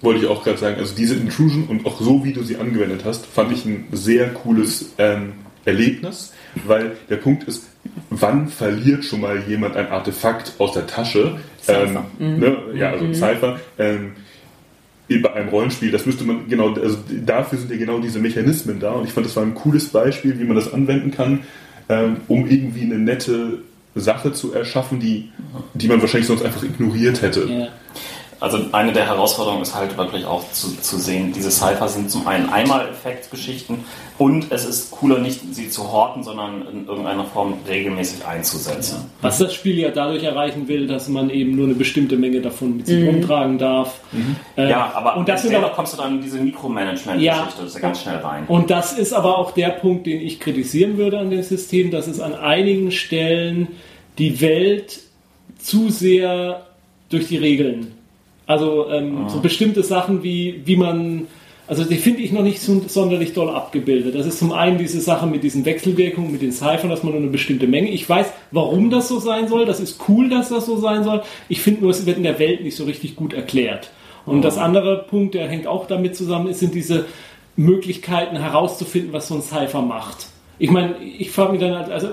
Wollte ich auch gerade sagen, also diese Intrusion und auch so, wie du sie angewendet hast, fand ich ein sehr cooles ähm, Erlebnis, weil der Punkt ist, wann verliert schon mal jemand ein Artefakt aus der Tasche? Ähm, ne? Ja, also Cypher. Ähm, bei einem Rollenspiel, das müsste man genau, also dafür sind ja genau diese Mechanismen da und ich fand, das war ein cooles Beispiel, wie man das anwenden kann, ähm, um irgendwie eine nette Sache zu erschaffen, die, die man wahrscheinlich sonst einfach ignoriert hätte. Ja. Also eine der Herausforderungen ist halt wirklich auch zu, zu sehen, diese Cypher sind zum einen Einmal-Effekt-Geschichten und es ist cooler, nicht sie zu horten, sondern in irgendeiner Form regelmäßig einzusetzen. Was das Spiel ja dadurch erreichen will, dass man eben nur eine bestimmte Menge davon mit sich rumtragen darf. Äh, Ja, aber und das aber, kommst du dann in diese Mikromanagement-Geschichte, das ist ja ganz schnell rein. Und das ist aber auch der Punkt, den ich kritisieren würde an dem System, dass es an einigen Stellen die Welt zu sehr durch die Regeln. Also ähm, so bestimmte Sachen wie, wie man, also die finde ich noch nicht so, sonderlich doll abgebildet. Das ist zum einen diese Sache mit diesen Wechselwirkungen, mit den Cyphern, dass man nur eine bestimmte Menge. Ich weiß, warum das so sein soll. Das ist cool, dass das so sein soll. Ich finde nur, es wird in der Welt nicht so richtig gut erklärt. Und das andere Punkt, der hängt auch damit zusammen, ist, sind diese Möglichkeiten herauszufinden, was so ein Cypher macht. Ich meine, ich frage mich dann halt, also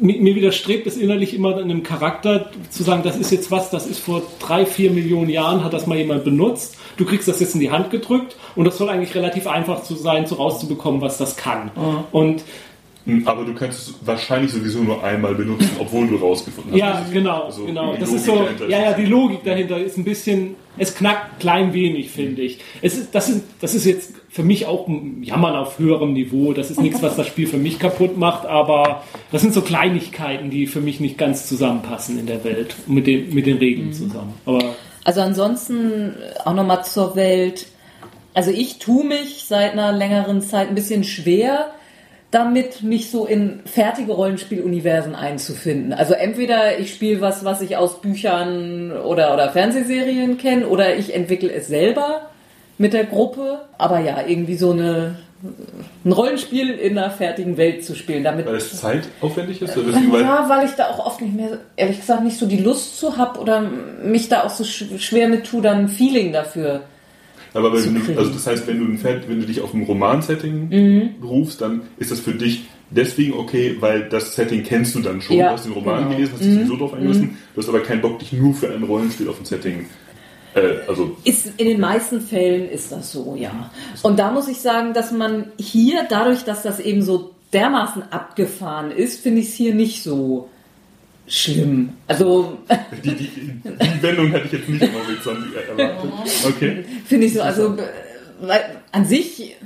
mir, widerstrebt es innerlich immer in einem Charakter zu sagen, das ist jetzt was, das ist vor drei, vier Millionen Jahren, hat das mal jemand benutzt. Du kriegst das jetzt in die Hand gedrückt und das soll eigentlich relativ einfach zu sein, so rauszubekommen, was das kann. Und Hm, Aber du kannst es wahrscheinlich sowieso nur einmal benutzen, obwohl du rausgefunden hast. ja, dass es- genau, also genau. Das ist so, dahinter ja, ja, die Logik dahinter ist ein bisschen, es knackt klein wenig, finde ich. Es ist, das, sind, das ist jetzt für mich auch ein Jammern auf höherem Niveau. Das ist nichts, was das Spiel für mich kaputt macht, aber das sind so Kleinigkeiten, die für mich nicht ganz zusammenpassen in der Welt mit den, mit den Regeln zusammen. Aber Also ansonsten auch nochmal zur Welt. Also ich tue mich seit einer längeren Zeit ein bisschen schwer, damit mich so in fertige Rollenspieluniversen einzufinden. Also entweder ich spiele was, was ich aus Büchern oder, oder Fernsehserien kenne, oder ich entwickle es selber mit der Gruppe. Aber ja, irgendwie so eine ein Rollenspiel in einer fertigen Welt zu spielen. Damit Weil es zeitaufwendig ist? Oder weil, ja, weil ich da auch oft nicht mehr, ehrlich gesagt, nicht so die Lust zu hab oder mich da auch so sch- schwer mit tue, dann ein Feeling dafür. Aber du, also das heißt, wenn du, ein Pferd- wenn du dich auf ein Roman-Setting Mhm. rufst, dann ist das für dich deswegen okay, weil das Setting kennst du dann schon. Ja, du hast den Roman genau. gelesen, hast dich sowieso drauf eingelassen. Du hast aber keinen Bock, dich nur für ein Rollenspiel auf ein Setting. Äh, also Ist, in den meisten Fällen ist das so, ja. Und da muss ich sagen, dass man hier, dadurch, dass das eben so dermaßen abgefahren ist, finde ich es hier nicht so schlimm. Also die, die, die Wendung hätte ich jetzt nicht am Horizont erwartet. Okay. finde ich so, also weil an sich,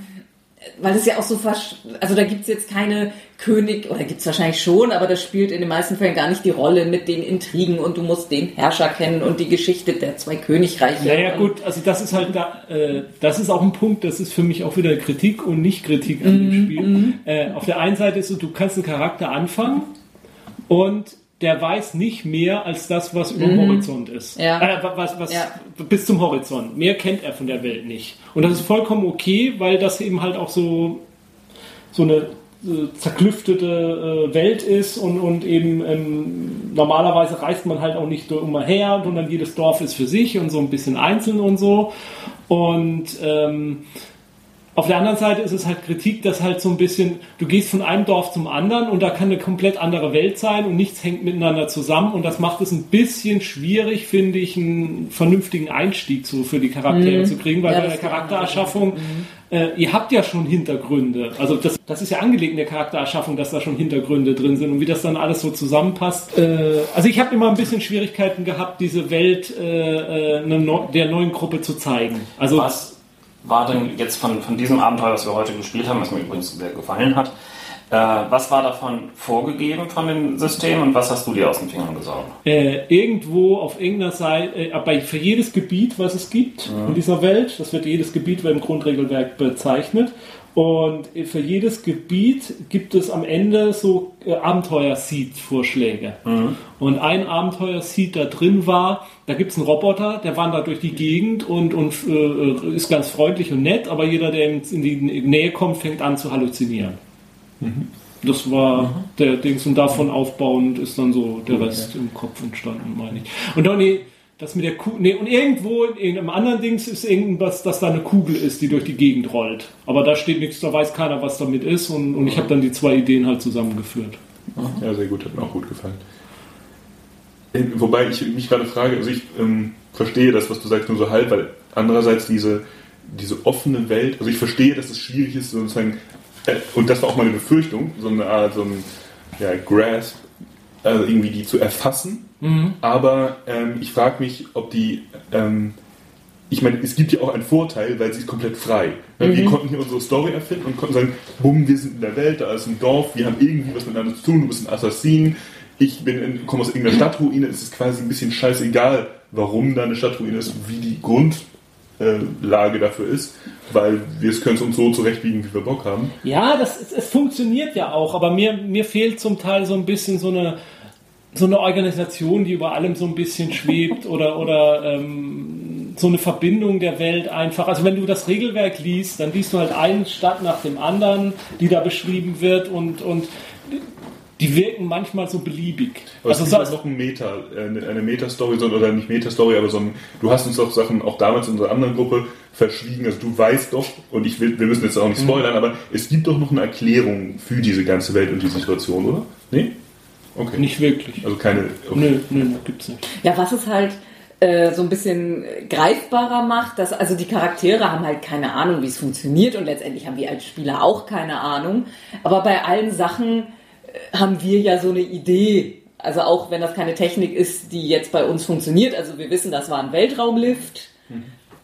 weil es ja auch so fast, also da gibt es jetzt keine König, oder gibt es wahrscheinlich schon, aber das spielt in den meisten Fällen gar nicht die Rolle mit den Intrigen und du musst den Herrscher kennen und die Geschichte der zwei Königreiche. Naja Und- gut, also das ist halt da, äh, das ist auch ein Punkt, das ist für mich auch wieder Kritik und nicht Kritik an dem Spiel. Äh, auf der einen Seite ist es, du kannst einen Charakter anfangen und der weiß nicht mehr als das, was über dem Horizont ist. Ja. Äh, was, was Ja. bis zum Horizont. Mehr kennt er von der Welt nicht. Und das ist vollkommen okay, weil das eben halt auch so so eine äh, zerklüftete äh, Welt ist und, und eben ähm, normalerweise reist man halt auch nicht immer her, sondern jedes Dorf ist für sich und so ein bisschen einzeln und so. Und ähm, auf der anderen Seite ist es halt Kritik, dass halt so ein bisschen, du gehst von einem Dorf zum anderen und da kann eine komplett andere Welt sein und nichts hängt miteinander zusammen und das macht es ein bisschen schwierig, finde ich, einen vernünftigen Einstieg so für die Charaktere zu kriegen, weil Ja, bei der Charaktererschaffung, äh, ihr habt ja schon Hintergründe. Also das, das ist ja angelegt in der Charaktererschaffung, dass da schon Hintergründe drin sind und wie das dann alles so zusammenpasst. Äh, also ich habe immer ein bisschen Schwierigkeiten gehabt, diese Welt äh, äh, neu- der neuen Gruppe zu zeigen. Also Was war denn jetzt von, von diesem Abenteuer, das wir heute gespielt haben, was mir übrigens sehr gefallen hat, äh, was war davon vorgegeben von dem System und was hast du dir aus den Fingern gesaugt? äh, irgendwo auf irgendeiner Seite, äh, aber für jedes Gebiet, was es gibt in dieser Welt, das wird jedes Gebiet im Grundregelwerk bezeichnet. Und äh, für jedes Gebiet gibt es am Ende so äh, Abenteuer-Seed-Vorschläge. Und ein Abenteuer-Seed da drin war, da gibt es einen Roboter, der wandert durch die Gegend und, und äh, ist ganz freundlich und nett, aber jeder, der in die Nähe kommt, fängt an zu halluzinieren. Das war der Dings und davon aufbauend ist dann so der Rest im Kopf entstanden, meine ich. Und nee, das mit der Kugel, nee, und irgendwo in irgendeinem anderen Dings ist irgendwas, dass da eine Kugel ist, die durch die Gegend rollt. Aber da steht nichts, da weiß keiner, was damit ist und, und ich habe dann die zwei Ideen halt zusammengeführt. Ja, sehr gut, hat mir auch gut gefallen. Äh, Wobei ich mich gerade frage, also ich ähm, verstehe das, was du sagst, nur so halb, weil andererseits diese, diese offene Welt, also ich verstehe, dass es schwierig ist, sozusagen, äh, und das war auch meine Befürchtung, so eine Art, so ein ja, Grasp, also irgendwie die zu erfassen, aber ähm, ich frage mich, ob die, ähm, ich meine, es gibt ja auch einen Vorteil, weil sie ist komplett frei. Wir konnten hier unsere Story erfinden und konnten sagen, bumm, wir sind in der Welt, da ist ein Dorf, wir haben irgendwie was miteinander zu tun, du bist ein Assassin, ich bin komme aus irgendeiner Stadtruine, es ist quasi ein bisschen scheißegal, warum da eine Stadtruine ist, wie die Grundlage dafür ist, weil wir es können es uns so zurechtbiegen, wie wir Bock haben. Ja, das, es, es funktioniert ja auch, aber mir, mir fehlt zum Teil so ein bisschen so eine, so eine Organisation, die über allem so ein bisschen schwebt oder, oder ähm, so eine Verbindung der Welt einfach. Also wenn du das Regelwerk liest, dann liest du halt eine Stadt nach dem anderen, die da beschrieben wird und, und die wirken manchmal so beliebig. Aber Also es gibt halt noch ein Meta, äh, eine eine Meta-Story, oder nicht Meta-Story, aber so ein, du hast uns doch Sachen auch damals in unserer anderen Gruppe verschwiegen. Also du weißt doch, und ich will, wir müssen jetzt auch nicht spoilern, aber es gibt doch noch eine Erklärung für diese ganze Welt und die Situation, oder? Nee? Okay. nicht wirklich. Also keine. Okay. Nö, nö, nö, gibt's nicht. Ja, was es halt äh, so ein bisschen greifbarer macht, dass also die Charaktere haben halt keine Ahnung, wie es funktioniert und letztendlich haben wir als Spieler auch keine Ahnung. Aber bei allen Sachen äh, haben wir ja so eine Idee. Also auch wenn das keine Technik ist, die jetzt bei uns funktioniert. Also wir wissen, das war ein Weltraumlift.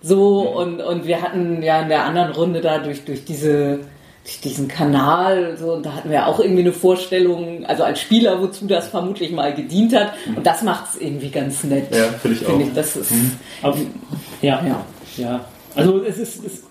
So, und, und wir hatten ja in der anderen Runde da durch, durch diese diesen Kanal, so, und da hatten wir auch irgendwie eine Vorstellung, also als Spieler, wozu das vermutlich mal gedient hat. Und das macht es irgendwie ganz nett. Ja, finde ich auch. Ich, das ist, Aber, ja, ja. Ja, also es ist, es,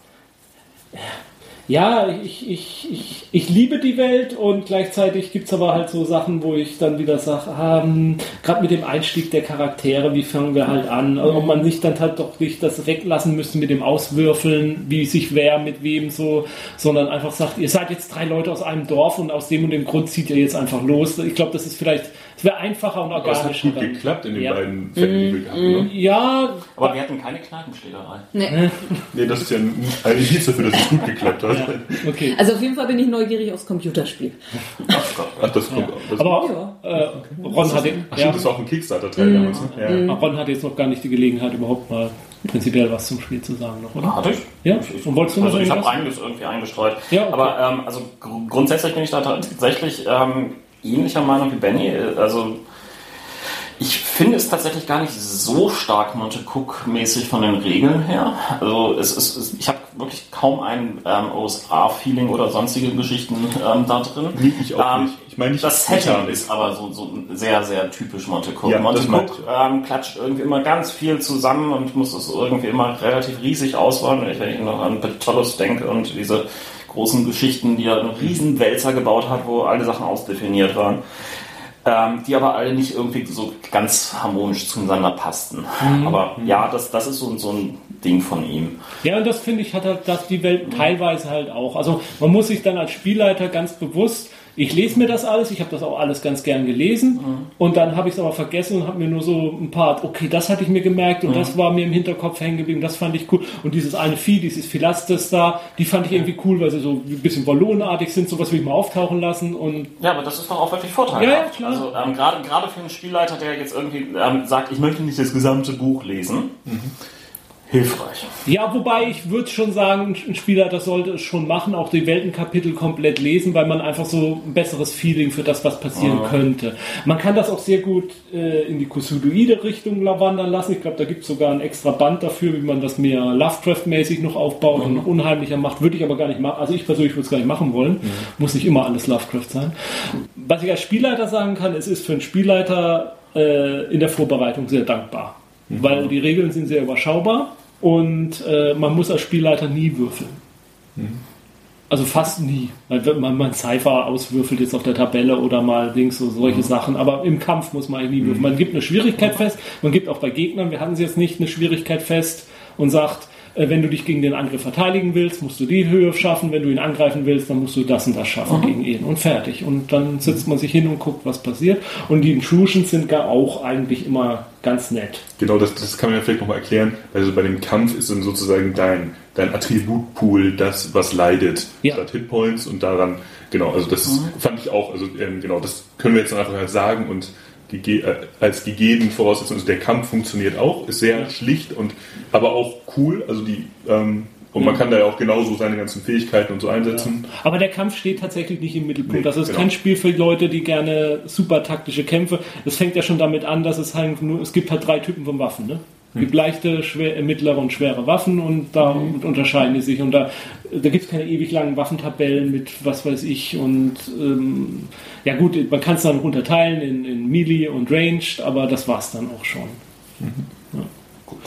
Ja, ich, ich, ich, ich liebe die Welt und gleichzeitig gibt es aber halt so Sachen, wo ich dann wieder sage, ähm, gerade mit dem Einstieg der Charaktere, wie fangen wir halt an? Also, ob man nicht dann halt doch nicht das weglassen müsste mit dem Auswürfeln, wie sich wer mit wem so, sondern einfach sagt, ihr seid jetzt drei Leute aus einem Dorf und aus dem und dem Grund zieht ihr jetzt einfach los. Ich glaube, das ist vielleicht, es wäre einfacher und Aber es hat organischer. gut dann. geklappt in den Ja. beiden Fällen, die wir hatten. Ne? Ja, Aber wir hatten keine Kneipenschlägerei. Nee. Nee, das ist ja ein Indiz dafür, dass es gut geklappt hat. okay. Also auf jeden Fall bin ich neugierig aufs Computerspiel. Ach Gott. Ach, das kommt auch. Das Aber auch, äh, Ron, hat, Ach, ja, stimmt, das war auch ein Kickstarter-Teil damals. Ne? Ja. Ron hat jetzt noch gar nicht die Gelegenheit, überhaupt mal prinzipiell was zum Spiel zu sagen, noch, oder? Hatte ich? Ja, und wolltest du noch Also ich habe einiges irgendwie eingestreut. Ja, okay. Aber ähm, also gr grundsätzlich bin ich da tatsächlich ähm, ähnlicher Meinung wie Benny. Also ich finde es tatsächlich gar nicht so stark Monte Cook-mäßig von den Regeln her. Also es ist, es, ich habe wirklich kaum ein ähm, OSA-Feeling oder sonstige Geschichten ähm, da drin. Nee, ich auch Ähm, nicht. Ich meine nicht das. Setting ist aber so, so sehr, sehr typisch Monte Cook. Ja, Monte Cook ähm, klatscht irgendwie immer ganz viel zusammen und muss es irgendwie immer relativ riesig ausbauen. Wenn ich, noch an Petolus denke und diese großen Geschichten, die er einen riesen Wälzer gebaut hat, wo alle Sachen ausdefiniert waren. Ähm, die aber alle nicht irgendwie so ganz harmonisch zueinander passten. Aber ja, das, das ist so, so ein Ding von ihm. Ja, und das finde ich, hat halt das die Welt teilweise halt auch. Also man muss sich dann als Spielleiter ganz bewusst, ich lese mir das alles, ich habe das auch alles ganz gern gelesen und dann habe ich es aber vergessen und habe mir nur so ein paar, okay, das hatte ich mir gemerkt und das war mir im Hinterkopf hängen geblieben, das fand ich cool. Und dieses eine Vieh, dieses Philastes da, die fand ich irgendwie cool, weil sie so ein bisschen ballonartig sind, sowas will ich mal auftauchen lassen und Ja, aber das ist doch auch wirklich vorteilhaft. Ja, ja, klar. Also ähm, gerade gerade für einen Spielleiter, der jetzt irgendwie ähm, sagt, ich möchte nicht das gesamte Buch lesen, hilfreich. Ja, wobei ich würde schon sagen, ein Spieler, das sollte es schon machen, auch die Weltenkapitel komplett lesen, weil man einfach so ein besseres Feeling für das, was passieren könnte. Man kann das auch sehr gut äh, in die Cthulhuide Richtung wandern lassen. Ich glaube, da gibt es sogar ein extra Band dafür, wie man das mehr Lovecraft-mäßig noch aufbaut und noch unheimlicher macht. Würde ich aber gar nicht machen. Also ich persönlich würde es gar nicht machen wollen. Muss nicht immer alles Lovecraft sein. Was ich als Spielleiter sagen kann, es ist für einen Spielleiter äh, in der Vorbereitung sehr dankbar. Weil die Regeln sind sehr überschaubar und äh, man muss als Spielleiter nie würfeln. Also fast nie. Weil man mal einen Cypher auswürfelt jetzt auf der Tabelle oder mal Dings, so solche Sachen. Aber im Kampf muss man eigentlich nie würfeln. Man gibt eine Schwierigkeit fest. Man gibt auch bei Gegnern, wir hatten sie jetzt nicht, eine Schwierigkeit fest und sagt, wenn du dich gegen den Angriff verteidigen willst, musst du die Höhe schaffen. Wenn du ihn angreifen willst, dann musst du das und das schaffen gegen ihn. Und fertig. Und dann setzt man sich hin und guckt, was passiert. Und die Intrusions sind gar auch eigentlich immer ganz nett. Genau, das, das kann man ja vielleicht nochmal erklären. Also bei dem Kampf ist dann sozusagen dein, dein Attributpool das, was leidet, Ja. statt Hitpoints und daran, genau, also das fand ich auch, also ähm, genau, das können wir jetzt einfach halt sagen und gege äh, als gegeben Voraussetzung, also der Kampf funktioniert auch, ist sehr schlicht und aber auch cool, also die, ähm, und man kann da ja auch genauso seine ganzen Fähigkeiten und so einsetzen. Aber der Kampf steht tatsächlich nicht im Mittelpunkt. Nee, das ist genau. kein Spiel für Leute, die gerne super taktische Kämpfe. Es fängt ja schon damit an, dass es halt nur, es gibt halt drei Typen von Waffen, ne? Es gibt leichte, schwer, äh, mittlere und schwere Waffen und da unterscheiden die sich. Und da, da gibt es keine ewig langen Waffentabellen mit was weiß ich. Und ähm, ja gut, man kann es dann unterteilen in, in Melee und Ranged, aber das war's dann auch schon. Gut.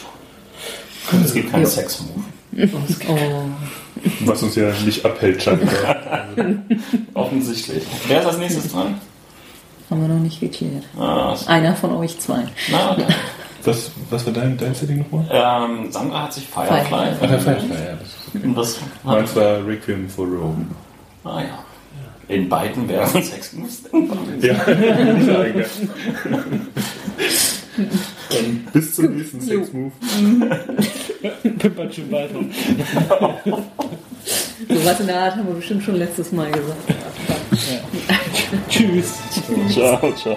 Es gibt keinen Sex-Move. Oh. Was uns ja nicht abhält, scheinbar. Offensichtlich. Wer ist als nächstes dran? Haben wir noch nicht geklärt. Ah, Einer von euch zwei. na, okay. Was, was war dein, dein Setting nochmal? ähm, Sandra hat sich Firefly. Firefly. Ach, ja, Firefly, ja. Das Und das Meins war Requiem for Rome. Ah ja. In beiden wären Sex-Moves. Ja, ich sage. Dann bis zum nächsten Sex Move. Pimpert schon weiter. So was in der Art haben wir bestimmt schon letztes Mal gesagt. Tschüss. Ciao, ciao.